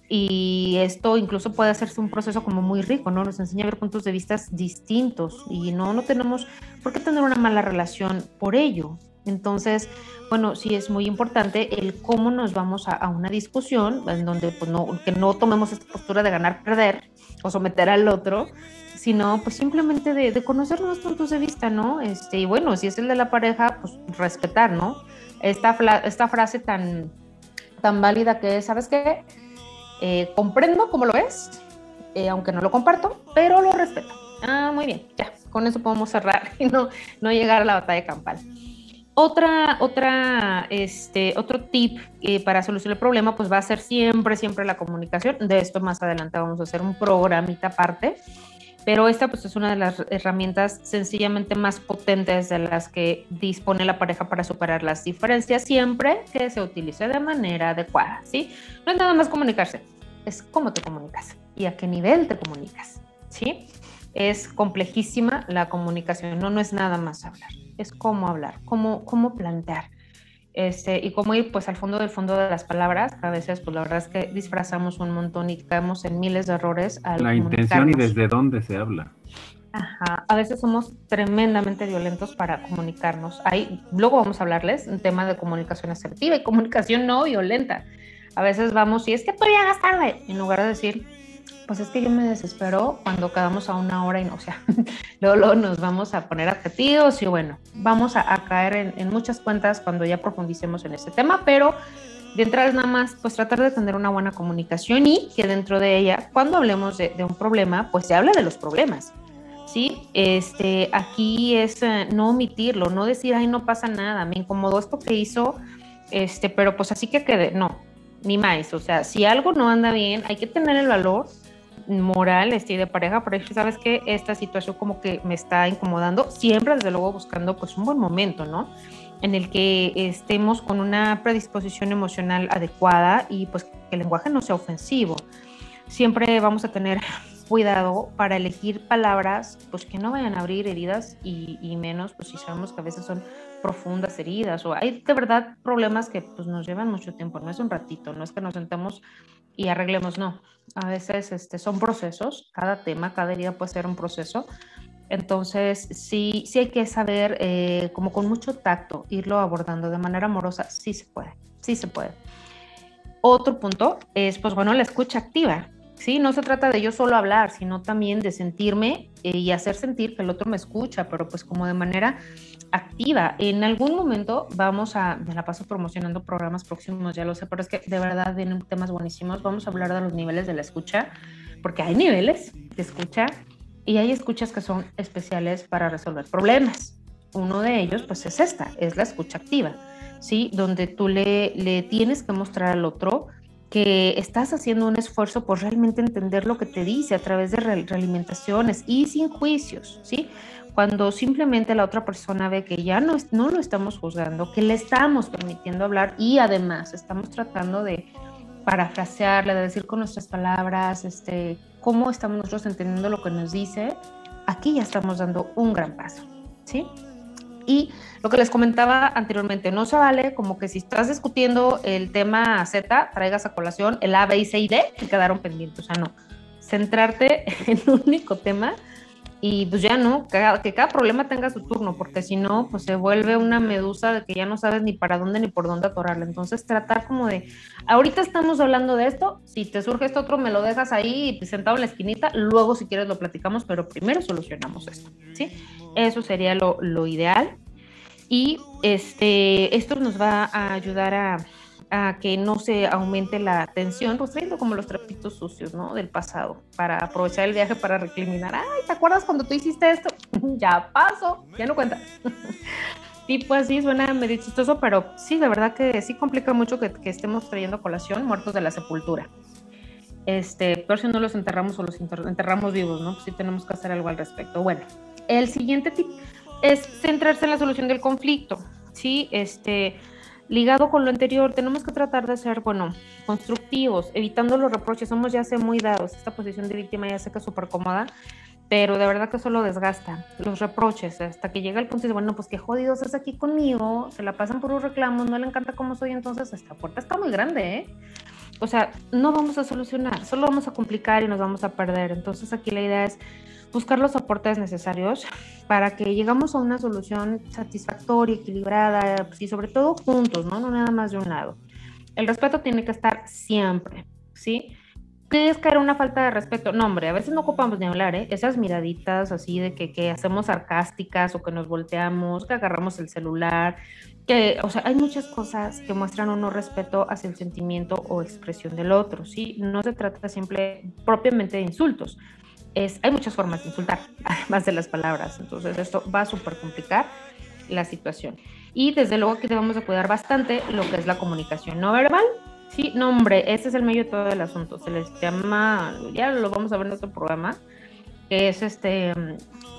y esto incluso puede hacerse un proceso como muy rico, ¿no? Nos enseña a ver puntos de vista distintos y no, no tenemos por qué tener una mala relación por ello. Entonces, bueno, sí es muy importante el cómo nos vamos a, una discusión en donde pues no, que no tomemos esta postura de ganar, perder o someter al otro, sino pues simplemente de, de conocer nuevos puntos de vista, ¿no? Este, y bueno, si es el de la pareja, pues respetar, ¿no? Esta, frase tan, tan válida que es, ¿sabes qué? Eh, comprendo cómo lo ves, eh, aunque no lo comparto, pero lo respeto. Ah, muy bien, ya, con eso podemos cerrar [LAUGHS] y no, no llegar a la batalla campal. Otra, otra, este, otro tip eh, para solucionar el problema, pues va a ser siempre, siempre la comunicación. De esto más adelante vamos a hacer un programita aparte, pero esta pues es una de las herramientas sencillamente más potentes de las que dispone la pareja para superar las diferencias, siempre que se utilice de manera adecuada, ¿sí? No es nada más comunicarse, es cómo te comunicas y a qué nivel te comunicas, ¿sí? Es complejísima la comunicación, no, no es nada más hablar, es cómo hablar, cómo, cómo plantear. Este, y cómo ir pues al fondo del fondo de las palabras, a veces pues la verdad es que disfrazamos un montón y caemos en miles de errores al
La intención y desde dónde se habla.
Ajá, a veces somos tremendamente violentos para comunicarnos. Ahí, luego vamos a hablarles un tema de comunicación asertiva y comunicación no violenta. A veces vamos y es que tú llegas tarde, en lugar de decir, pues es que yo me desespero cuando quedamos a una hora y no, o sea, [LAUGHS] luego, nos vamos a poner adjetivos y bueno, vamos a, caer en, muchas cuentas cuando ya profundicemos en este tema, pero de entrada es nada más pues tratar de tener una buena comunicación y que dentro de ella, cuando hablemos de, de un problema, pues se hable de los problemas. Sí, este, aquí es eh, no omitirlo, no decir, ay, no pasa nada, me incomodó esto que hizo, este, pero pues así que quede, no, ni más, o sea, si algo no anda bien, hay que tener el valor moral, este, y de pareja, decir, sabes que esta situación como que me está incomodando, siempre desde luego buscando pues un buen momento, ¿no? En el que estemos con una predisposición emocional adecuada y pues que el lenguaje no sea ofensivo. Siempre vamos a tener cuidado para elegir palabras pues que no vayan a abrir heridas y, y, menos pues si sabemos que a veces son profundas heridas o hay de verdad problemas que pues nos llevan mucho tiempo, no es un ratito, no es que nos sentemos y arreglemos, no. A veces este, son procesos, cada tema, cada herida puede ser un proceso. Entonces, sí, sí hay que saber, eh, como con mucho tacto, irlo abordando de manera amorosa, sí se puede, sí se puede. Otro punto es, pues bueno, la escucha activa. Sí, no se trata de yo solo hablar, sino también de sentirme eh, y hacer sentir que el otro me escucha, pero pues como de manera activa. En algún momento vamos a, me la paso promocionando programas próximos, ya lo sé, pero es que de verdad vienen temas buenísimos. Vamos a hablar de los niveles de la escucha, porque hay niveles de escucha y hay escuchas que son especiales para resolver problemas. Uno de ellos, pues es esta, es la escucha activa, ¿sí? Donde tú le, le tienes que mostrar al otro que estás haciendo un esfuerzo por realmente entender lo que te dice a través de realimentaciones y sin juicios, ¿sí? Cuando simplemente la otra persona ve que ya no, no lo estamos juzgando, que le estamos permitiendo hablar y además estamos tratando de parafrasearle, de decir con nuestras palabras, este, cómo estamos nosotros entendiendo lo que nos dice, aquí ya estamos dando un gran paso, ¿sí? Y lo que les comentaba anteriormente, no se vale como que si estás discutiendo el tema Z, traigas a colación el A, B, C y D que quedaron pendientes. O sea, no. Centrarte [LAUGHS] en un único tema y pues ya no, que cada, problema tenga su turno, porque si no, pues se vuelve una medusa de que ya no sabes ni para dónde ni por dónde atorarla. Entonces, tratar como de, ahorita estamos hablando de esto, si te surge esto otro, me lo dejas ahí sentado en la esquinita, luego si quieres lo platicamos, pero primero solucionamos esto, ¿sí? Eso sería lo, lo ideal. Y este, esto nos va a ayudar a, a que no se aumente la tensión, pues trayendo como los trapitos sucios, ¿no? Del pasado, para aprovechar el viaje para recriminar. Ay, ¿te acuerdas cuando tú hiciste esto? [LAUGHS] ya pasó, ya no cuenta. [LAUGHS] y pues sí, suena medio chistoso, pero sí, de verdad que sí complica mucho que, que estemos trayendo colación muertos de la sepultura. Este, por si no los enterramos o los enterramos vivos, ¿no? Pues sí tenemos que hacer algo al respecto. Bueno, el siguiente tip es centrarse en la solución del conflicto, ¿sí? Este, ligado con lo anterior, tenemos que tratar de ser, bueno, constructivos, evitando los reproches. Somos ya sé muy dados. Esta posición de víctima ya sé que es súper cómoda, pero de verdad que eso lo desgasta. Los reproches, hasta que llega el punto de, bueno, pues qué jodidos es aquí conmigo, se la pasan por un reclamo, no le encanta cómo soy, entonces esta puerta está muy grande, ¿eh? O sea, no vamos a solucionar, solo vamos a complicar y nos vamos a perder. Entonces aquí la idea es buscar los aportes necesarios para que llegamos a una solución satisfactoria, equilibrada pues, y sobre todo juntos, ¿no? No nada más de un lado. El respeto tiene que estar siempre, ¿sí? ¿Qué es caer una falta de respeto? No, hombre, a veces no ocupamos ni hablar, ¿eh? Esas miraditas así de que, que hacemos sarcásticas o que nos volteamos, que agarramos el celular, que, o sea, hay muchas cosas que muestran un no respeto hacia el sentimiento o expresión del otro, ¿sí? No se trata siempre propiamente de insultos, hay muchas formas de insultar, [LAUGHS] además de las palabras. Entonces esto va a súper complicar la situación. Y desde luego que debemos de cuidar bastante lo que es la comunicación no verbal. Sí, no hombre, ese es el medio de todo el asunto. Se les llama, ya lo vamos a ver en otro programa, que es este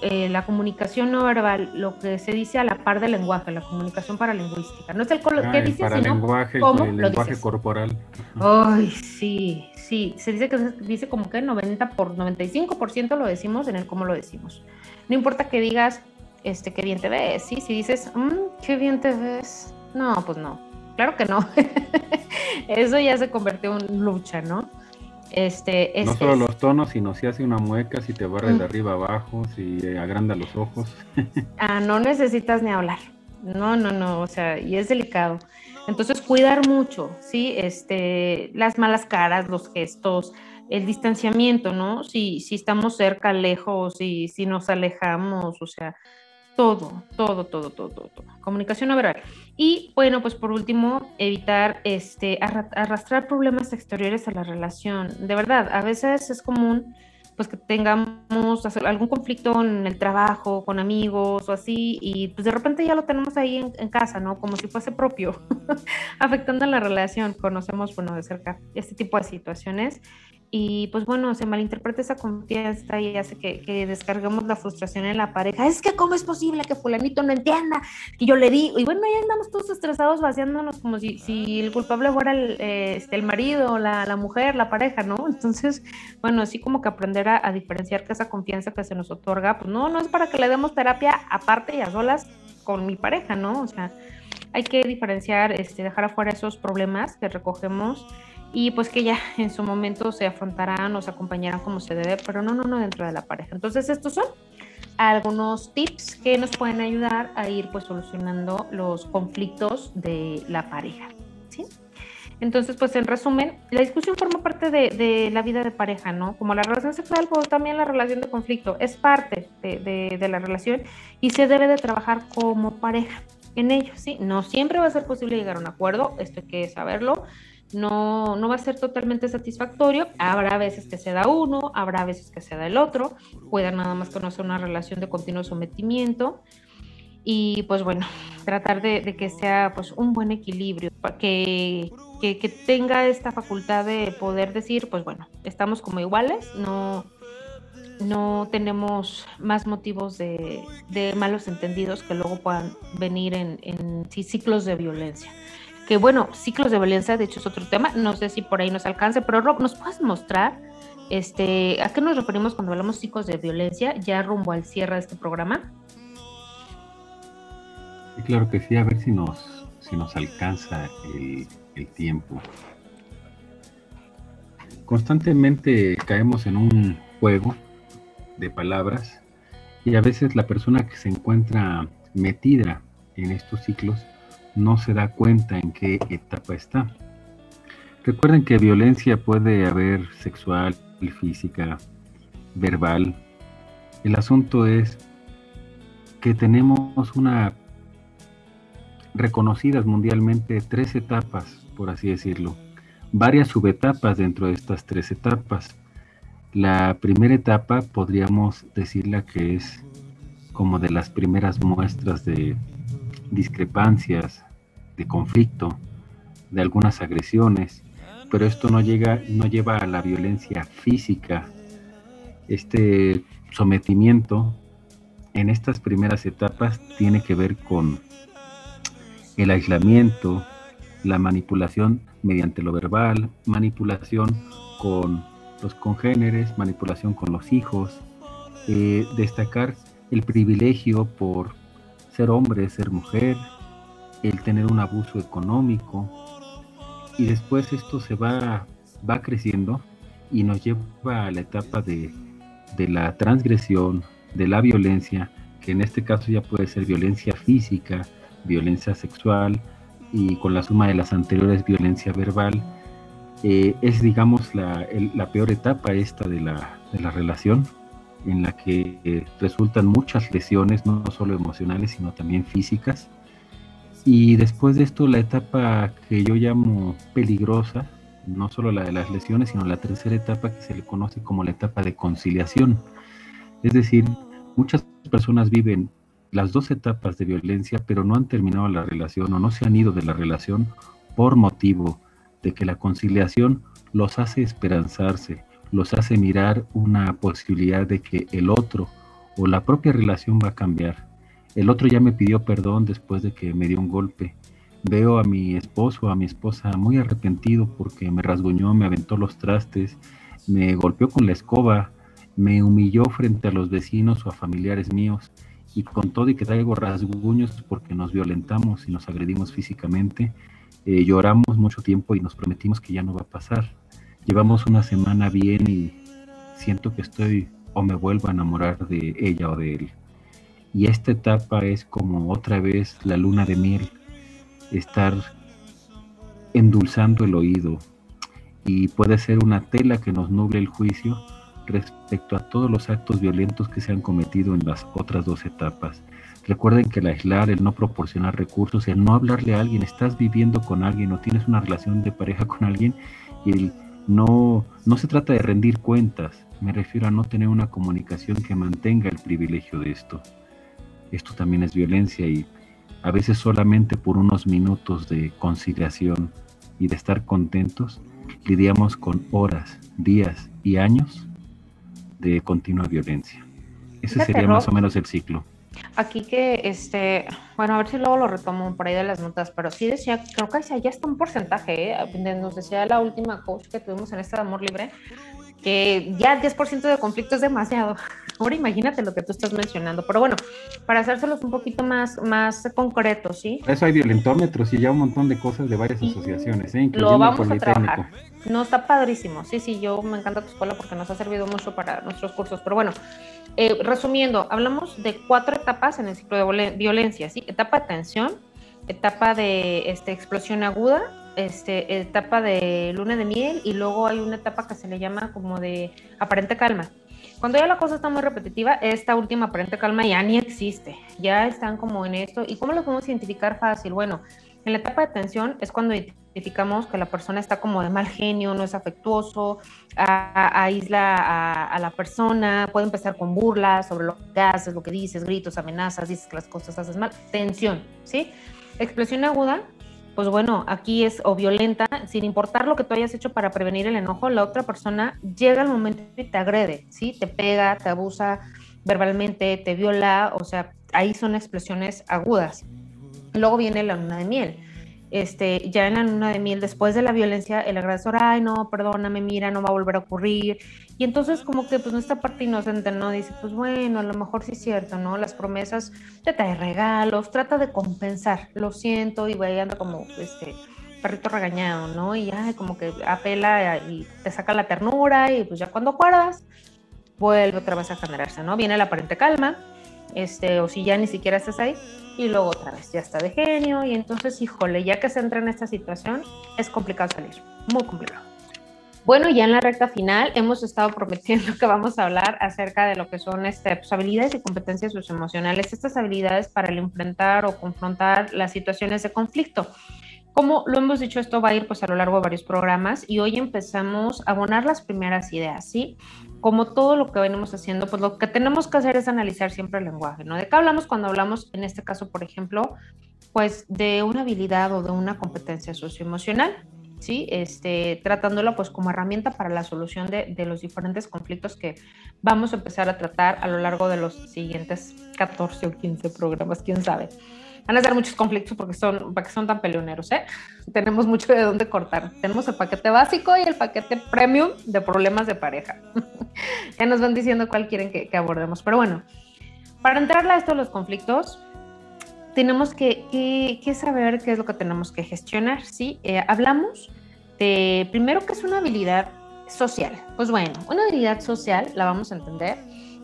eh, la comunicación no verbal, lo que se dice a la par del lenguaje, la comunicación paralingüística. No es el
ah,
que dice,
sino
lenguaje,
el lenguaje corporal.
Ay, sí, sí, se dice que dice como que 90 por 95% lo decimos en el cómo lo decimos. No importa que digas, este, qué bien te ves, sí, si dices, mmm, qué bien te ves, no, pues no, claro que no. [LAUGHS] Eso ya se convirtió en lucha, ¿no? Este,
no solo los tonos, sino si hace una mueca, si te barre de mm. arriba abajo, si agranda los ojos. [LAUGHS]
ah, no necesitas ni hablar. No, no, no, o sea, y es delicado. Entonces, cuidar mucho, ¿sí? Este, las malas caras, los gestos, el distanciamiento, ¿no? Si, si estamos cerca, lejos, y si nos alejamos, o sea, todo, todo, todo, todo, todo, Comunicación no verbal. Y bueno, pues por último, evitar este, arrastrar problemas exteriores a la relación. De verdad, a veces es común pues que tengamos algún conflicto en el trabajo, con amigos o así, y pues de repente ya lo tenemos ahí en, en casa, ¿no? Como si fuese propio, [LAUGHS] afectando la relación. Conocemos, bueno, de cerca este tipo de situaciones y pues bueno, se malinterpreta esa confianza y hace que, descarguemos la frustración en la pareja. Es que cómo es posible que fulanito no entienda, que yo le digo, y bueno, ya andamos todos estresados vaciándonos como si, si el culpable fuera el, este, el marido, la, la, mujer, la pareja, ¿no? Entonces, bueno, así como que aprender a, a diferenciar que esa confianza que se nos otorga, pues no, no es para que le demos terapia aparte y a solas con mi pareja, ¿no? O sea, hay que diferenciar, este, dejar afuera esos problemas que recogemos y pues que ya en su momento se afrontarán o se acompañarán como se debe, pero no, no, no dentro de la pareja. Entonces estos son algunos tips que nos pueden ayudar a ir pues solucionando los conflictos de la pareja. ¿sí? Entonces, pues en resumen, la discusión forma parte de, la vida de pareja, ¿no? Como la relación sexual, pues también la relación de conflicto es parte de, de la relación y se debe de trabajar como pareja en ello, ¿sí? No siempre va a ser posible llegar a un acuerdo, esto hay que saberlo, no, no va a ser totalmente satisfactorio. Habrá veces que se da uno, habrá veces que se da el otro. Pueda nada más conocer una relación de continuo sometimiento. Y pues bueno, [LAUGHS] tratar de, que sea pues un buen equilibrio, que, que, que, tenga esta facultad de poder decir, pues bueno, estamos como iguales, no, no tenemos más motivos de, de malos entendidos que luego puedan venir en, en ciclos de violencia que bueno, ciclos de violencia, de hecho es otro tema, no sé si por ahí nos alcance, pero Rob, ¿nos puedes mostrar este, a qué nos referimos cuando hablamos ciclos de violencia, ya rumbo al cierre de este programa?
Sí, claro que sí, a ver si nos, si nos alcanza el, el tiempo. Constantemente caemos en un juego de palabras y a veces la persona que se encuentra metida en estos ciclos no se da cuenta en qué etapa está. Recuerden que violencia puede haber sexual, física, verbal. El asunto es que tenemos una reconocidas mundialmente tres etapas, por así decirlo, varias subetapas dentro de estas tres etapas. La primera etapa podríamos decirla que es como de las primeras muestras de discrepancias, de conflicto, de algunas agresiones, pero esto no, llega, no lleva a la violencia física. Este sometimiento en estas primeras etapas tiene que ver con el aislamiento, la manipulación mediante lo verbal, manipulación con los congéneres, manipulación con los hijos, eh, destacar el privilegio por ser hombre, ser mujer, el tener un abuso económico y después esto se va, va creciendo y nos lleva a la etapa de, de la transgresión, de la violencia, que en este caso ya puede ser violencia física, violencia sexual y con la suma de las anteriores violencia verbal. Eh, es digamos la, la, peor etapa esta de la, de la relación en la que eh, resultan muchas lesiones, no solo emocionales, sino también físicas. Y después de esto, la etapa que yo llamo peligrosa, no solo la de las lesiones, sino la tercera etapa que se le conoce como la etapa de conciliación. Es decir, muchas personas viven las dos etapas de violencia, pero no han terminado la relación o no se han ido de la relación por motivo de que la conciliación los hace esperanzarse, los hace mirar una posibilidad de que el otro o la propia relación va a cambiar. El otro ya me pidió perdón después de que me dio un golpe. Veo a mi esposo, a mi esposa muy arrepentido porque me rasguñó, me aventó los trastes, me golpeó con la escoba, me humilló frente a los vecinos o a familiares míos y con todo y que traigo rasguños porque nos violentamos y nos agredimos físicamente, eh, lloramos mucho tiempo y nos prometimos que ya no va a pasar llevamos una semana bien y siento que estoy o me vuelvo a enamorar de ella o de él. Y esta etapa es como otra vez la luna de miel, estar endulzando el oído y puede ser una tela que nos nuble el juicio respecto a todos los actos violentos que se han cometido en las otras dos etapas. Recuerden que el aislar, el no proporcionar recursos, el no hablarle a alguien, estás viviendo con alguien o tienes una relación de pareja con alguien y el no, no se trata de rendir cuentas, me refiero a no tener una comunicación que mantenga el privilegio de esto. Esto también es violencia y a veces solamente por unos minutos de conciliación y de estar contentos lidiamos con horas, días y años de continua violencia. Ese sería más o menos el ciclo.
Aquí que, este, bueno, a ver si luego lo retomo por ahí de las notas, pero sí decía, creo que ya está un porcentaje, ¿eh? nos decía la última coach que tuvimos en este de amor libre, que ya el 10% de conflicto es demasiado. [LAUGHS] Ahora imagínate lo que tú estás mencionando. Pero bueno, para hacérselos un poquito más, más concretos, ¿sí?
Eso hay violentómetros y ya un montón de cosas de varias asociaciones, ¿eh?
lo vamos a trabajar. No, está padrísimo. Sí, sí, yo me encanta tu escuela porque nos ha servido mucho para nuestros cursos. Pero bueno, eh, resumiendo, hablamos de cuatro etapas en el ciclo de violencia, ¿sí? Etapa de tensión, etapa de este, explosión aguda, este, etapa de luna de miel y luego hay una etapa que se le llama como de aparente calma. Cuando ya la cosa está muy repetitiva, esta última aparente calma ya ni existe, ya están como en esto. ¿Y cómo lo podemos identificar fácil? Bueno, en la etapa de tensión es cuando identificamos que la persona está como de mal genio, no es afectuoso, aísla a, a, la persona, puede empezar con burlas sobre lo que haces, lo que dices, gritos, amenazas, dices que las cosas haces mal. Tensión, ¿sí? Explosión aguda pues bueno, aquí es o violenta, sin importar lo que tú hayas hecho para prevenir el enojo, la otra persona llega al momento y te agrede, ¿sí? Te pega, te abusa verbalmente, te viola, o sea, ahí son expresiones agudas. Luego viene la luna de miel este, ya en la luna de miel, después de la violencia, el agresor, ay, no, perdóname, mira, no va a volver a ocurrir. Y entonces como que pues nuestra parte inocente, ¿no? Dice, pues bueno, a lo mejor sí es cierto, ¿no? Las promesas, te trae regalos, trata de compensar, lo siento, y vaya anda como, este, perrito regañado, ¿no? Y ya como que apela y te saca la ternura y pues ya cuando acuerdas, vuelve otra vez a generarse, ¿no? Viene la aparente calma, este, o si ya ni siquiera estás ahí, y luego otra vez ya está de genio y entonces, híjole, ya que se entra en esta situación, es complicado salir, muy complicado. Bueno, ya en la recta final hemos estado prometiendo [LAUGHS] que vamos a hablar acerca de lo que son este, pues, habilidades y competencias socioemocionales, estas habilidades para el enfrentar o confrontar las situaciones de conflicto. Como lo hemos dicho, esto va a ir pues a lo largo de varios programas y hoy empezamos a abonar las primeras ideas, ¿sí? Como todo lo que venimos haciendo, pues lo que tenemos que hacer es analizar siempre el lenguaje, ¿no? ¿De qué hablamos cuando hablamos, en este caso, por ejemplo, pues de una habilidad o de una competencia socioemocional? ¿sí? Este, tratándola pues como herramienta para la solución de, de, los diferentes conflictos que vamos a empezar a tratar a lo largo de los siguientes 14 o 15 programas, quién sabe van a ser muchos conflictos porque son, porque son tan peleoneros, ¿eh? Tenemos mucho de dónde cortar. Tenemos el paquete básico y el paquete premium de problemas de pareja. [LAUGHS] ya nos van diciendo cuál quieren que, abordemos. Pero bueno, para entrarle a esto de los conflictos, tenemos que, que, saber qué es lo que tenemos que gestionar, ¿sí? Eh, hablamos de, primero, que es una habilidad social. Pues bueno, una habilidad social la vamos a entender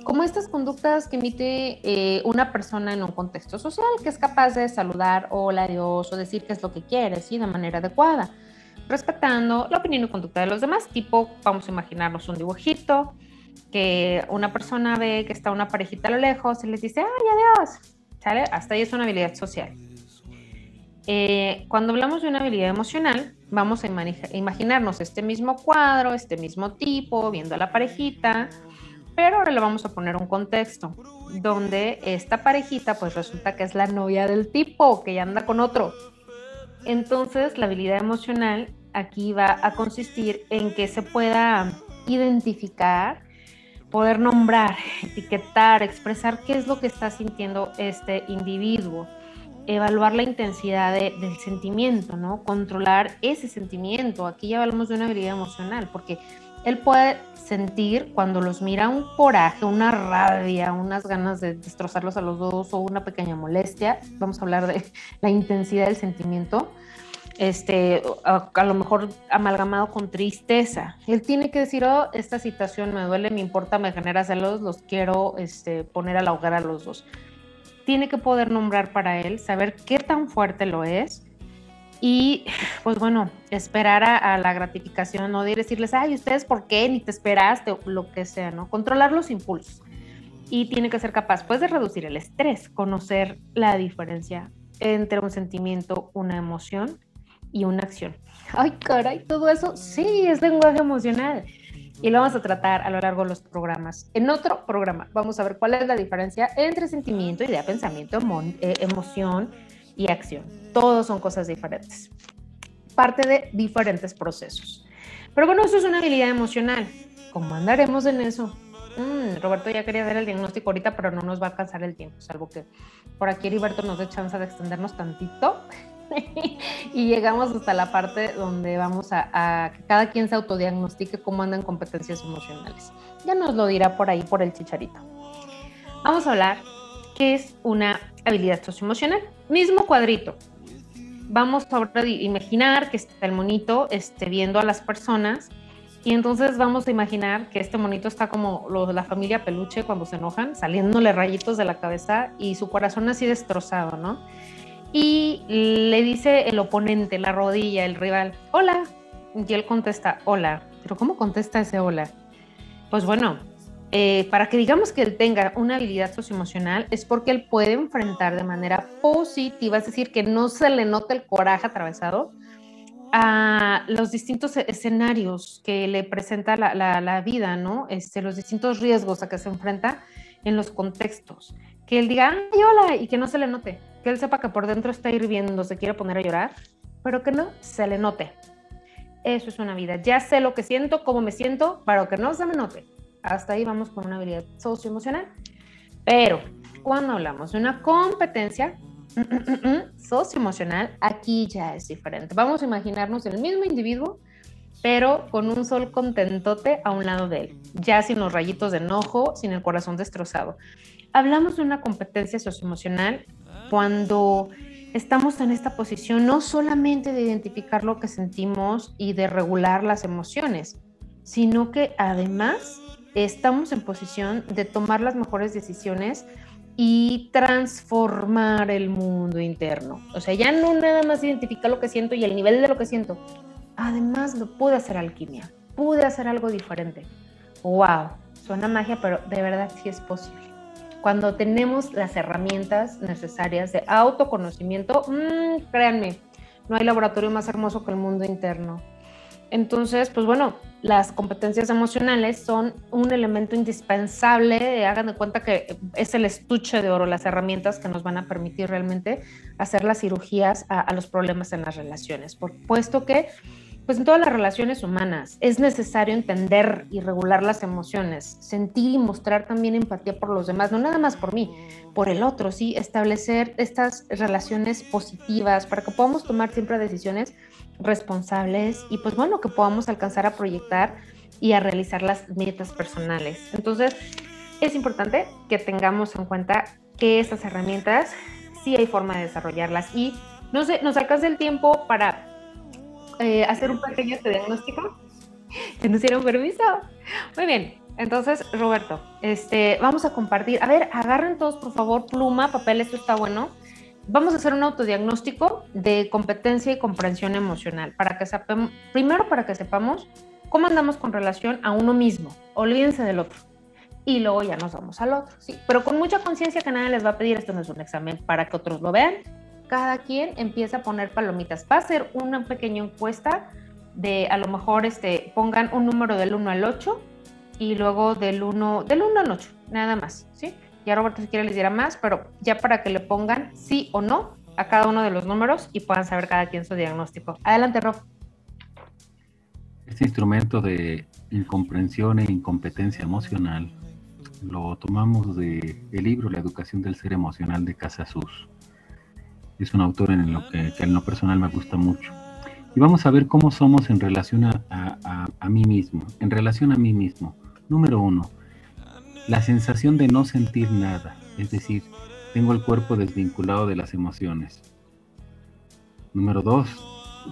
como estas conductas que emite eh, una persona en un contexto social, que es capaz de saludar, hola, adiós, o decir qué es lo que quiere, ¿sí? De manera adecuada, respetando la opinión y conducta de los demás, tipo, vamos a imaginarnos un dibujito, que una persona ve que está una parejita a lo lejos y les dice, ay, adiós, ¿sale? Hasta ahí es una habilidad social. Eh, cuando hablamos de una habilidad emocional, vamos a imaginarnos este mismo cuadro, este mismo tipo, viendo a la parejita, pero ahora le vamos a poner un contexto donde esta parejita pues resulta que es la novia del tipo que ya anda con otro. Entonces la habilidad emocional aquí va a consistir en que se pueda identificar, poder nombrar, etiquetar, expresar qué es lo que está sintiendo este individuo, evaluar la intensidad del sentimiento, ¿no? Controlar ese sentimiento. Aquí ya hablamos de una habilidad emocional, porque él puede sentir cuando los mira un coraje, una rabia, unas ganas de destrozarlos a los dos o una pequeña molestia. Vamos a hablar de la intensidad del sentimiento. Este, a, lo mejor amalgamado con tristeza. Él tiene que decir, oh, esta situación me duele, me importa, me genera celos, los quiero este, poner a la hogar a los dos. Tiene que poder nombrar para él, saber qué tan fuerte lo es, y pues bueno, esperar a, la gratificación, no de decirles, ay, ustedes por qué, ni te esperaste, lo que sea, ¿no? Controlar los impulsos. Y tiene que ser capaz, pues, de reducir el estrés, conocer la diferencia entre un sentimiento, una emoción y una acción. Ay, caray, todo eso sí es lenguaje emocional. Y lo vamos a tratar a lo largo de los programas. En otro programa vamos a ver cuál es la diferencia entre sentimiento, idea, pensamiento, eh, emoción, y acción. Todos son cosas diferentes. Parte de diferentes procesos. Pero bueno, eso es una habilidad emocional. ¿Cómo andaremos en eso? Mm, Roberto ya quería dar el diagnóstico ahorita, pero no nos va a alcanzar el tiempo, salvo que por aquí Heriberto nos dé chance de extendernos tantito. [LAUGHS] y llegamos hasta la parte donde vamos a, a, que cada quien se autodiagnostique cómo andan competencias emocionales. Ya nos lo dirá por ahí, por el chicharito. Vamos a hablar es una habilidad socioemocional. Mismo cuadrito. Vamos a imaginar que está el monito este, viendo a las personas y entonces vamos a imaginar que este monito está como los la familia peluche cuando se enojan, saliéndole rayitos de la cabeza y su corazón así destrozado, ¿no? Y le dice el oponente, la rodilla, el rival, hola. Y él contesta, hola. Pero ¿cómo contesta ese hola? Pues bueno, eh, para que digamos que él tenga una habilidad socioemocional es porque él puede enfrentar de manera positiva, es decir, que no se le note el coraje atravesado a los distintos e-, escenarios que le presenta la, vida, ¿no? Este, los distintos riesgos a que se enfrenta en los contextos. Que él diga, ay, hola, y que no se le note. Que él sepa que por dentro está hirviendo, se quiere poner a llorar, pero que no se le note. Eso es una vida. Ya sé lo que siento, cómo me siento, pero que no se me note. Hasta ahí vamos con una habilidad socioemocional. Pero cuando hablamos de una competencia [CLEARS THROAT] socioemocional, aquí ya es diferente. Vamos a imaginarnos el mismo individuo, pero con un sol contentote a un lado de él, ya sin los rayitos de enojo, sin el corazón destrozado. Hablamos de una competencia socioemocional cuando estamos en esta posición no solamente de identificar lo que sentimos y de regular las emociones, sino que además estamos en posición de tomar las mejores decisiones y transformar el mundo interno. O sea, ya no nada más identificar lo que siento y el nivel de lo que siento. Además, lo pude hacer alquimia, pude hacer algo diferente. ¡Wow! Suena magia, pero de verdad sí es posible. Cuando tenemos las herramientas necesarias de autoconocimiento, mmm, créanme, no hay laboratorio más hermoso que el mundo interno. Entonces, pues bueno, las competencias emocionales son un elemento indispensable. Hagan de cuenta que es el estuche de oro, las herramientas que nos van a permitir realmente hacer las cirugías a, los problemas en las relaciones. Por puesto que, pues en todas las relaciones humanas es necesario entender y regular las emociones, sentir y mostrar también empatía por los demás, no nada más por mí, por el otro, sí, establecer estas relaciones positivas para que podamos tomar siempre decisiones responsables y pues bueno, que podamos alcanzar a proyectar y a realizar las metas personales. Entonces, es importante que tengamos en cuenta que estas herramientas sí hay forma de desarrollarlas y no sé, nos alcanza el tiempo para eh, hacer un pequeño diagnóstico. ¿Te [LAUGHS] nos dieron permiso? Muy bien. Entonces, Roberto, este, vamos a compartir. A ver, agarren todos, por favor, pluma, papel, esto está bueno vamos a hacer un autodiagnóstico de competencia y comprensión emocional, para que sepamos, primero para que sepamos cómo andamos con relación a uno mismo, olvídense del otro, y luego ya nos vamos al otro, ¿sí? Pero con mucha conciencia que nadie les va a pedir, esto no es un examen para que otros lo vean, cada quien empieza a poner palomitas, va a ser una pequeña encuesta de a lo mejor este, pongan un número del 1 al 8 y luego del 1, del 1 al 8, nada más, ¿sí? Ya Roberto si quiere les dirá más, pero ya para que le pongan sí o no a cada uno de los números y puedan saber cada quien su diagnóstico. Adelante, Rob.
Este instrumento de incomprensión e incompetencia emocional lo tomamos del el libro La educación del ser emocional de Casasus. Es un autor en lo que, en lo personal me gusta mucho. Y vamos a ver cómo somos en relación a, a mí mismo. En relación a mí mismo. Número uno, la sensación de no sentir nada, es decir, tengo el cuerpo desvinculado de las emociones. Número dos,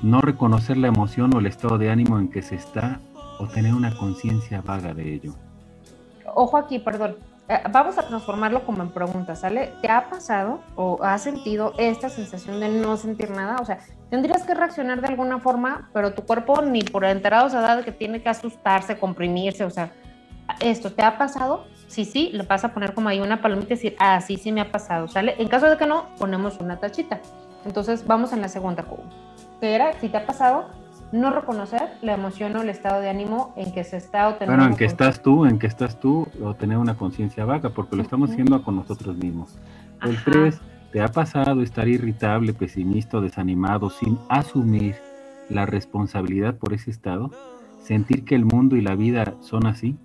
no reconocer la emoción o el estado de ánimo en que se está o tener una conciencia vaga de ello.
Ojo aquí, perdón. Eh, vamos a transformarlo como en pregunta, ¿sale? ¿Te ha pasado o has sentido esta sensación de no sentir nada? O sea, tendrías que reaccionar de alguna forma, pero tu cuerpo ni por enterado se ha dado que tiene que asustarse, comprimirse, o sea, ¿esto te ha pasado? Sí, sí, le vas a poner como ahí una palomita y decir, ah, sí, sí me ha pasado, ¿sale? En caso de que no, ponemos una tachita. Entonces, vamos en la segunda que era, si te ha pasado, no reconocer la emoción o el estado de ánimo en que se está
o Bueno, en que estás tú, en que estás tú, o tener una conciencia vaga, porque lo estamos haciendo con nosotros mismos. El 3, ¿te ha pasado estar irritable, pesimista o desanimado sin asumir la responsabilidad por ese estado? sentir que el mundo y la vida son así.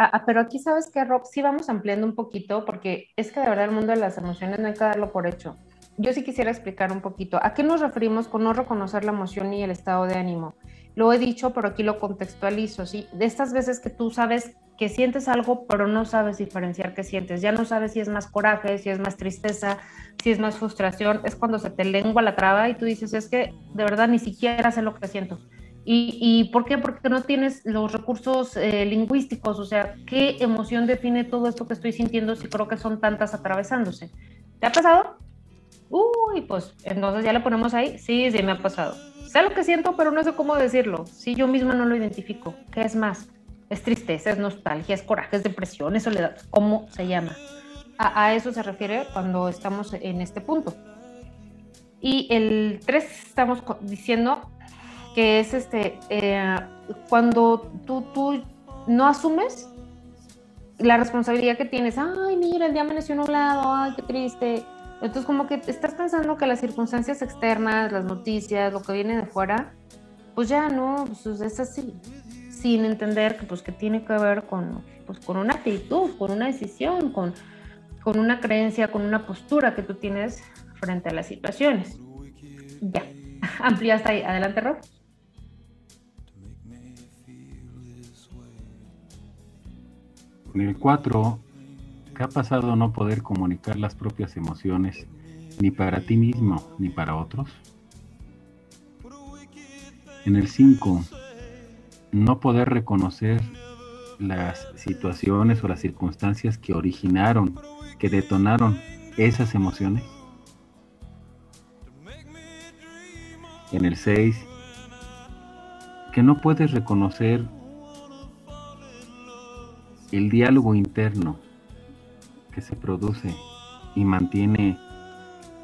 Ah, ah, pero aquí sabes que, Rob, sí vamos ampliando un poquito, porque es que de verdad el mundo de las emociones no hay que darlo por hecho. Yo sí quisiera explicar un poquito a qué nos referimos con no reconocer la emoción y el estado de ánimo. Lo he dicho, pero aquí lo contextualizo, ¿sí? De estas veces que tú sabes que sientes algo, pero no sabes diferenciar qué sientes. Ya no sabes si es más coraje, si es más tristeza, si es más frustración. Es cuando se te lengua la traba y tú dices, es que de verdad ni siquiera sé lo que siento. ¿Y, por qué? Porque no tienes los recursos eh, lingüísticos, o sea, ¿qué emoción define todo esto que estoy sintiendo si creo que son tantas atravesándose? ¿Te ha pasado? Uy, pues entonces ya le ponemos ahí. Sí, sí, me ha pasado. Sé lo que siento, pero no sé cómo decirlo. Si yo misma no lo identifico, ¿qué es más? Es tristeza, es nostalgia, es coraje, es depresión, es soledad. ¿Cómo se llama? A, a eso se refiere cuando estamos en este punto. Y el 3 estamos diciendo que es este, eh, cuando tú, tú no asumes la responsabilidad que tienes, ay, mira, el día amaneció nublado, ay, qué triste. Entonces, como que estás pensando que las circunstancias externas, las noticias, lo que viene de fuera, pues ya no, pues es así, sin entender que, pues, que tiene que ver con, pues, con una actitud, con una decisión, con, con una creencia, con una postura que tú tienes frente a las situaciones. Ya, [LAUGHS] ampliaste ahí. Adelante, Rob.
En el 4, ¿qué ha pasado no poder comunicar las propias emociones ni para ti mismo ni para otros? En el 5, no poder reconocer las situaciones o las circunstancias que originaron, que detonaron esas emociones. En el 6, que no puedes reconocer el diálogo interno que se produce y mantiene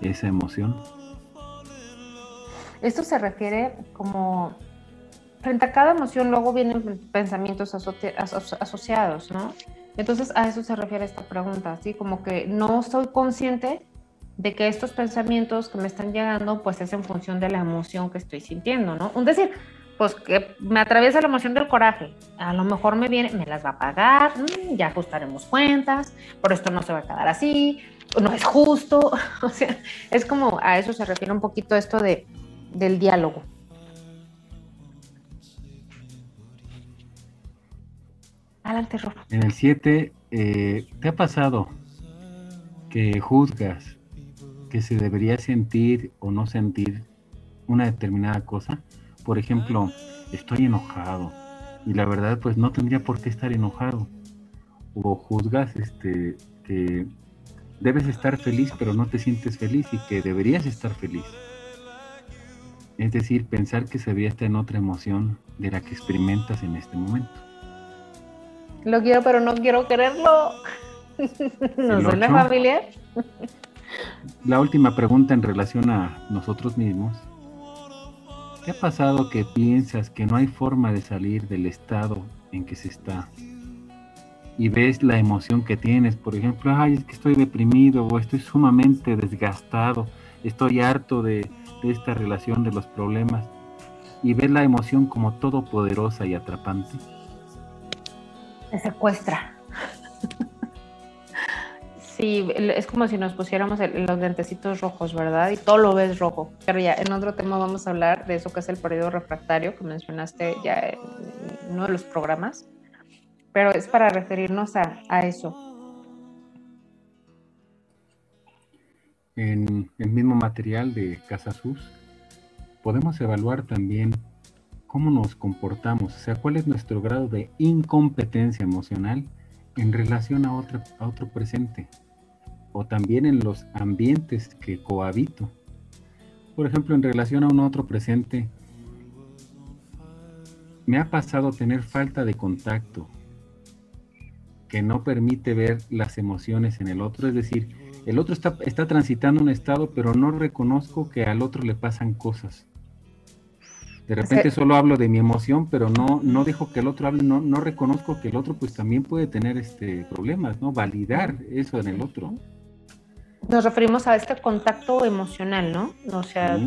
esa emoción?
Esto se refiere como frente a cada emoción luego vienen pensamientos asociados, ¿no? Entonces a eso se refiere esta pregunta, así como que no soy consciente de que estos pensamientos que me están llegando pues es en función de la emoción que estoy sintiendo, ¿no? Un decir, pues que me atraviesa la emoción del coraje. A lo mejor me viene, me las va a pagar, mm, ya ajustaremos cuentas, por esto no se va a quedar así, no es justo. [LAUGHS] O sea, es como a eso se refiere un poquito esto de, del diálogo. Adelante, Rob.
En el 7, eh, ¿te ha pasado que juzgas que se debería sentir o no sentir una determinada cosa? Por ejemplo, estoy enojado y la verdad pues no tendría por qué estar enojado. O juzgas este, que debes estar feliz pero no te sientes feliz y que deberías estar feliz. Es decir, pensar que se había estar en otra emoción de la que experimentas en este momento.
Lo quiero pero no quiero quererlo. [LAUGHS] ¿No suena familiar?
La última pregunta en relación a nosotros mismos ¿Qué ha pasado que piensas que no hay forma de salir del estado en que se está? Y ves la emoción que tienes, por ejemplo, ay, es que estoy deprimido o estoy sumamente desgastado, estoy harto de, de esta relación, de los problemas. Y ves la emoción como todopoderosa y atrapante.
Se secuestra. Sí, es como si nos pusiéramos los lentecitos rojos, ¿verdad? Y todo lo ves rojo. Pero ya en otro tema vamos a hablar de eso que es el periodo refractario que mencionaste ya en uno de los programas. Pero es para referirnos a, eso.
En el mismo material de Casasus podemos evaluar también cómo nos comportamos, o sea, cuál es nuestro grado de incompetencia emocional en relación a otro, a otro presente o también en los ambientes que cohabito. Por ejemplo, en relación a un otro presente, me ha pasado tener falta de contacto que no permite ver las emociones en el otro. Es decir, el otro está, está transitando un estado, pero no reconozco que al otro le pasan cosas. De repente solo hablo de mi emoción, pero no, no dejo que el otro hable, no, no reconozco que el otro pues también puede tener este problemas, ¿no? Validar eso en el otro
nos referimos a este contacto emocional, ¿no? O sea,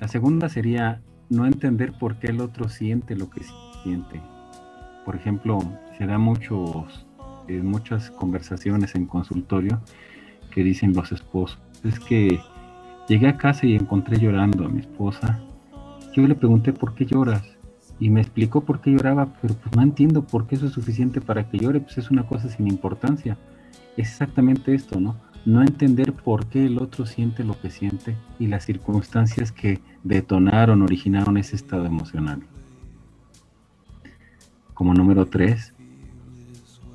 la segunda sería no entender por qué el otro siente lo que siente. Por ejemplo, se da muchos, eh, muchas conversaciones en consultorio que dicen los esposos, es que llegué a casa y encontré llorando a mi esposa. Yo le pregunté por qué lloras y me explicó por qué lloraba, pero pues no entiendo por qué eso es suficiente para que llore, pues es una cosa sin importancia. Es exactamente esto, ¿no? No entender por qué el otro siente lo que siente y las circunstancias que detonaron, originaron ese estado emocional. Como número tres,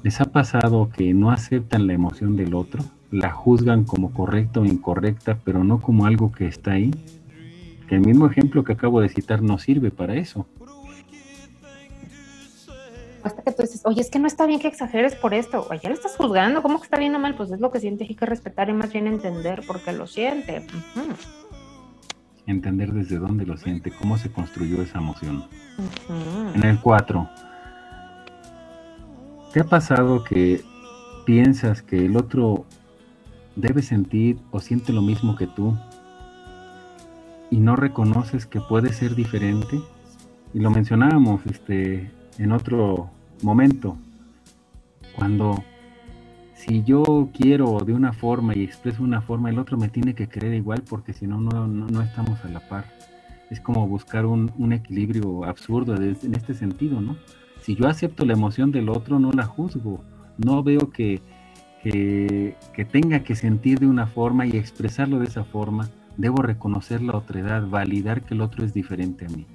¿les ha pasado que no aceptan la emoción del otro? La juzgan como correcta o incorrecta, pero no como algo que está ahí. El mismo ejemplo que acabo de citar no sirve para eso.
Hasta que tú dices, oye, es que no está bien que exageres por esto. Oye, le estás juzgando, ¿cómo que está bien o mal? Pues es lo que siente, hay que respetar y más bien entender por qué lo siente.
Entender desde dónde lo siente, cómo se construyó esa emoción. En el 4, ¿te ha pasado que piensas que el otro debe sentir o siente lo mismo que tú y no reconoces que puede ser diferente? Y lo mencionábamos este, en otro momento, cuando si yo quiero de una forma y expreso una forma, el otro me tiene que creer igual porque si no, no, estamos a la par. Es como buscar un, equilibrio absurdo en este sentido, ¿no? Si yo acepto la emoción del otro, no la juzgo. No veo que, que, que tenga que sentir de una forma y expresarlo de esa forma. Debo reconocer la otredad, validar que el otro es diferente a mí.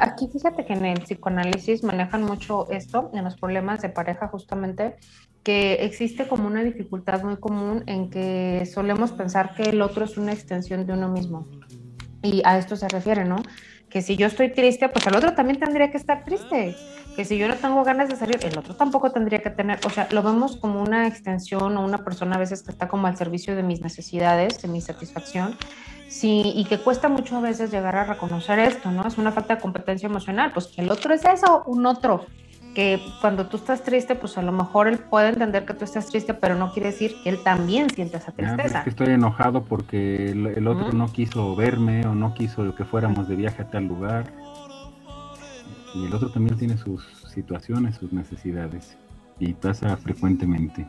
Aquí fíjate que en el psicoanálisis manejan mucho esto, en los problemas de pareja justamente, que existe como una dificultad muy común en que solemos pensar que el otro es una extensión de uno mismo. Y a esto se refiere, ¿no? Que si yo estoy triste, pues el otro también tendría que estar triste. Que si yo no tengo ganas de salir, el otro tampoco tendría que tener. O sea, lo vemos como una extensión o una persona a veces que está como al servicio de mis necesidades, de mi satisfacción. Sí, y que cuesta mucho a veces llegar a reconocer esto, ¿no? Es una falta de competencia emocional, pues que el otro es eso, un otro, que cuando tú estás triste, pues a lo mejor él puede entender que tú estás triste, pero no quiere decir que él también siente esa tristeza.
es que estoy enojado porque el, otro no quiso verme o no quiso que fuéramos de viaje a tal lugar. Y el otro también tiene sus situaciones, sus necesidades. Y pasa frecuentemente.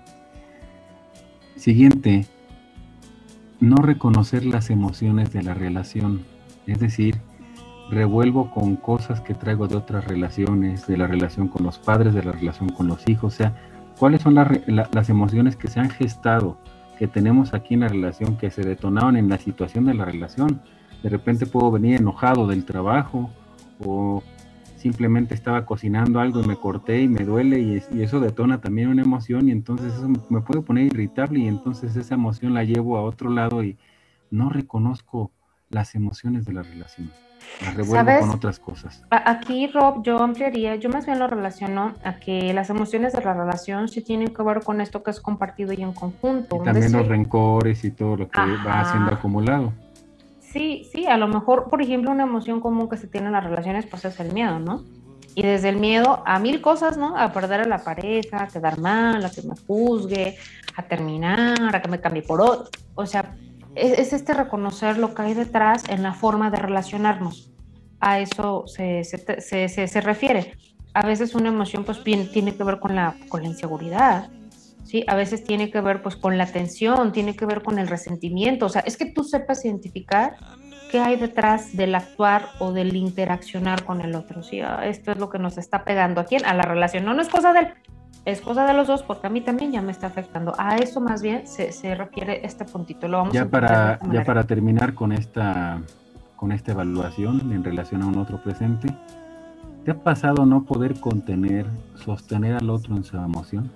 Siguiente, no reconocer las emociones de la relación, es decir, revuelvo con cosas que traigo de otras relaciones, de la relación con los padres, de la relación con los hijos, o sea, cuáles son las emociones que se han gestado, que tenemos aquí en la relación, que se detonaron en la situación de la relación. De repente puedo venir enojado del trabajo o simplemente estaba cocinando algo y me corté y me duele y, eso detona también una emoción y entonces eso me puede poner irritable y entonces esa emoción la llevo a otro lado y no reconozco las emociones de la relación. Las revuelvo con otras cosas.
Aquí, Rob, yo ampliaría, yo más bien lo relaciono a que las emociones de la relación sí tienen que ver con esto que es compartido y en conjunto.
Y también los rencores y todo lo que va siendo acumulado.
Sí, sí, a lo mejor, por ejemplo, una emoción común que se tiene en las relaciones, pues es el miedo, ¿no? Y desde el miedo a mil cosas, ¿no? A perder a la pareja, a quedar mal, a que me juzgue, a terminar, a que me cambie por otro. O sea, es, este reconocer lo que hay detrás en la forma de relacionarnos. A eso se, se, se, se refiere. A veces una emoción pues tiene que ver con la, con la inseguridad, ¿sí? A veces tiene que ver pues con la tensión, tiene que ver con el resentimiento, o sea, es que tú sepas identificar qué hay detrás del actuar o del interaccionar con el otro, ¿sí? Ah, esto es lo que nos está pegando aquí a la relación, no, no es cosa de él, es cosa de los dos porque a mí también ya me está afectando. A eso más bien se, se refiere este puntito. Lo vamos
ya para ya para terminar con esta con esta evaluación en relación a un otro presente, ¿te ha pasado no poder contener, sostener al otro en su emoción?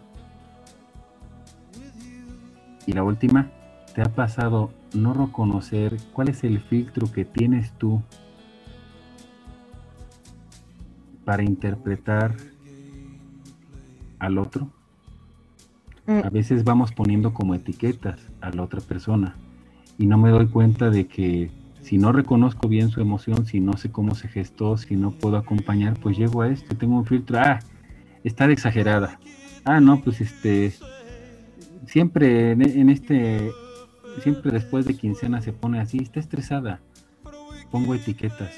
Y la última, ¿te ha pasado no reconocer cuál es el filtro que tienes tú para interpretar al otro? Mm. A veces vamos poniendo como etiquetas a la otra persona y no me doy cuenta de que si no reconozco bien su emoción, si no sé cómo se gestó, si no puedo acompañar, pues llego a esto, tengo un filtro, ah, está de exagerada. Ah, no, pues este, siempre en, este, siempre después de quincena se pone así, está estresada, pongo etiquetas.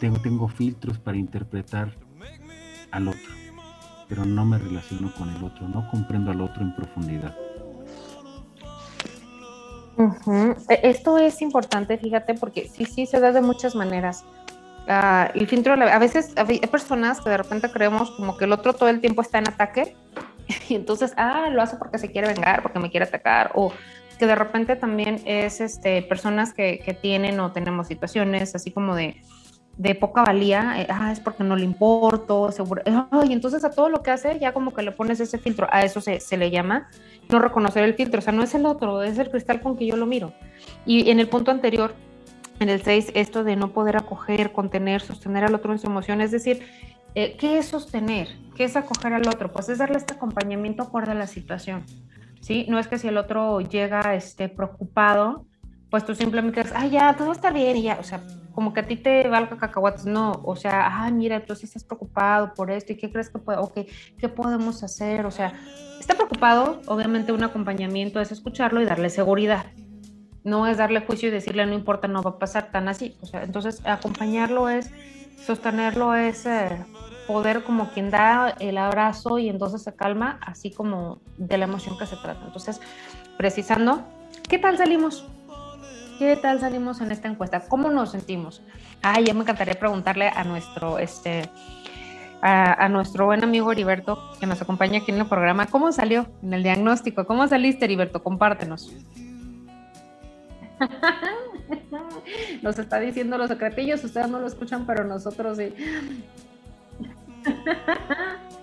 tengo, filtros para interpretar al otro, pero no me relaciono con el otro, no comprendo al otro en profundidad.
E, esto es importante, fíjate, porque sí, sí, se da de muchas maneras. Uh, el filtro, a veces hay personas que de repente creemos como que el otro todo el tiempo está en ataque [LAUGHS] y entonces, ah, lo hace porque se quiere vengar, porque me quiere atacar, o que de repente también es este, personas que, que tienen o tenemos situaciones así como de, de poca valía, eh, ah, es porque no le importo, seguro, y entonces a todo lo que hace ya como que le pones ese filtro, a eso se, se, le llama no reconocer el filtro, o sea, no es el otro, es el cristal con que yo lo miro. Y en el punto anterior, en el 6, esto de no poder acoger, contener, sostener al otro en su emoción, es decir, eh, ¿qué es sostener? ¿Qué es acoger al otro? Pues es darle este acompañamiento acorde a la situación. ¿sí? No es que si el otro llega este, preocupado, pues tú simplemente dices, ah, ya, todo está bien, y ya, o sea, como que a ti te valga cacahuates, no, o sea, ah, mira, tú sí estás preocupado por esto, ¿y qué crees que puede, okay, qué podemos hacer? O sea, está preocupado, obviamente un acompañamiento es escucharlo y darle seguridad, no es darle juicio y decirle, no importa, no va a pasar tan así, o sea, entonces acompañarlo es, sostenerlo es... Eh, poder como quien da el abrazo y entonces se calma, así como de la emoción que se trata. Entonces, precisando, ¿qué tal salimos? ¿Qué tal salimos en esta encuesta? ¿Cómo nos sentimos? Ay, ya me encantaría preguntarle a nuestro, este, a, a, nuestro buen amigo Heriberto, que nos acompaña aquí en el programa, ¿cómo salió en el diagnóstico? ¿Cómo saliste, Heriberto? Compártenos. [LAUGHS] Nos está diciendo los secretillos, ustedes no lo escuchan, pero nosotros sí. [LAUGHS]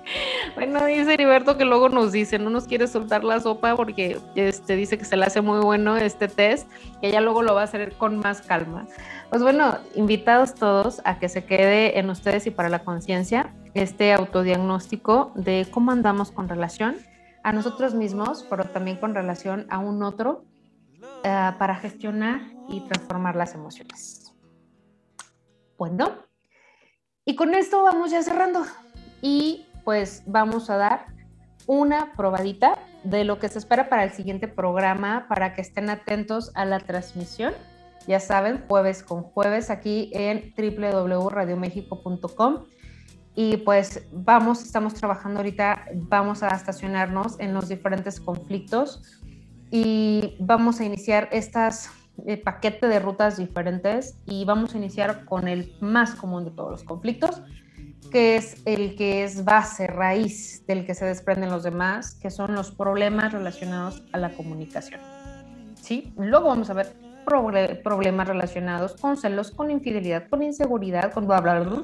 Bueno, dice Heriberto que luego nos dice, no nos quiere soltar la sopa porque este, dice que se le hace muy bueno este test, que ella luego lo va a hacer con más calma. Pues bueno, invitados todos a que se quede en ustedes y para la conciencia este autodiagnóstico de cómo andamos con relación a nosotros mismos, pero también con relación a un otro, uh, para gestionar y transformar las emociones. Bueno, y con esto vamos ya cerrando y pues vamos a dar una probadita de lo que se espera para el siguiente programa para que estén atentos a la transmisión. Ya saben, jueves con jueves aquí en www.radiomexico.com. Y pues vamos, estamos trabajando ahorita, vamos a estacionarnos en los diferentes conflictos y vamos a iniciar estas eh, paquete de rutas diferentes y vamos a iniciar con el más común de todos los conflictos, que es el que es base, raíz del que se desprenden los demás, que son los problemas relacionados a la comunicación. ¿Sí? Luego vamos a ver problemas relacionados con celos, con infidelidad, con inseguridad, con bla, bla, bla.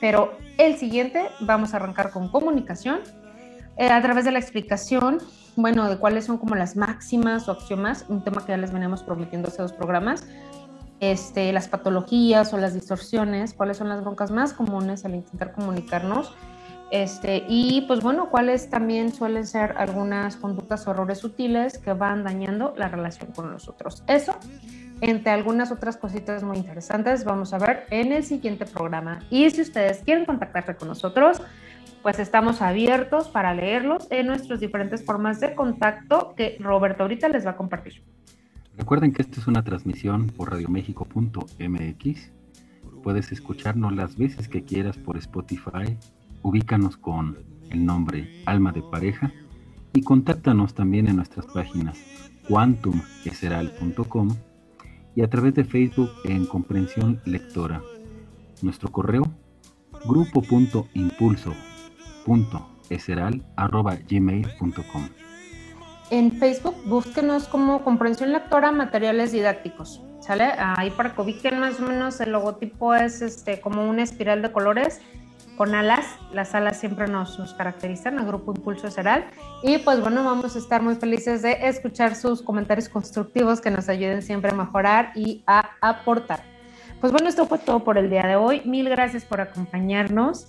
Pero el siguiente vamos a arrancar con comunicación eh, a través de la explicación bueno, de cuáles son como las máximas o axiomas, un tema que ya les veníamos prometiendo hace dos programas, este, las patologías o las distorsiones, cuáles son las broncas más comunes al intentar comunicarnos, este, y pues bueno, cuáles también suelen ser algunas conductas o errores sutiles que van dañando la relación con nosotros. Eso, entre algunas otras cositas muy interesantes, vamos a ver en el siguiente programa. Y si ustedes quieren contactarse con nosotros, pues estamos abiertos para leerlos en nuestras diferentes formas de contacto que Roberto ahorita les va a compartir.
Recuerden que esta es una transmisión por radioméxico.mx. Puedes escucharnos las veces que quieras por Spotify. Ubícanos con el nombre Alma de Pareja y contáctanos también en nuestras páginas quantumeseral.com y a través de Facebook en Comprensión Lectora. Nuestro correo grupo.impulso gmail.com
En Facebook búsquenos como Comprensión Lectora Materiales Didácticos. ¿Sale? Ahí para que ubiquen más o menos el logotipo es este como una espiral de colores con alas. Las alas siempre nos, nos caracterizan, el grupo Impulso Seral. Y pues bueno, vamos a estar muy felices de escuchar sus comentarios constructivos que nos ayuden siempre a mejorar y a aportar. Pues bueno, esto fue todo por el día de hoy. Mil gracias por acompañarnos.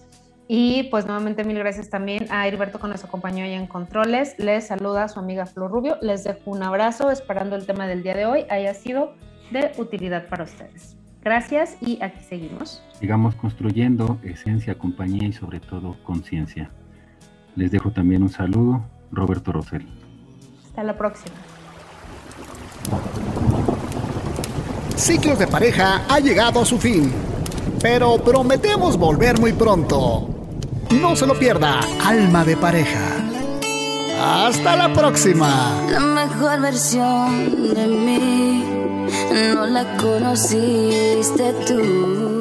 Y pues nuevamente mil gracias también a Heriberto que nos acompañó ahí en Controles. Les saluda su amiga Flor Rubio. Les dejo un abrazo esperando el tema del día de hoy haya sido de utilidad para ustedes. Gracias y aquí seguimos.
Sigamos construyendo esencia, compañía y sobre todo conciencia. Les dejo también un saludo, Roberto Rosel.
Hasta la próxima.
Ciclos de pareja ha llegado a su fin pero prometemos volver muy pronto. No se lo pierda, Alma de Pareja. Hasta la próxima.
La mejor versión de mí no la conociste tú.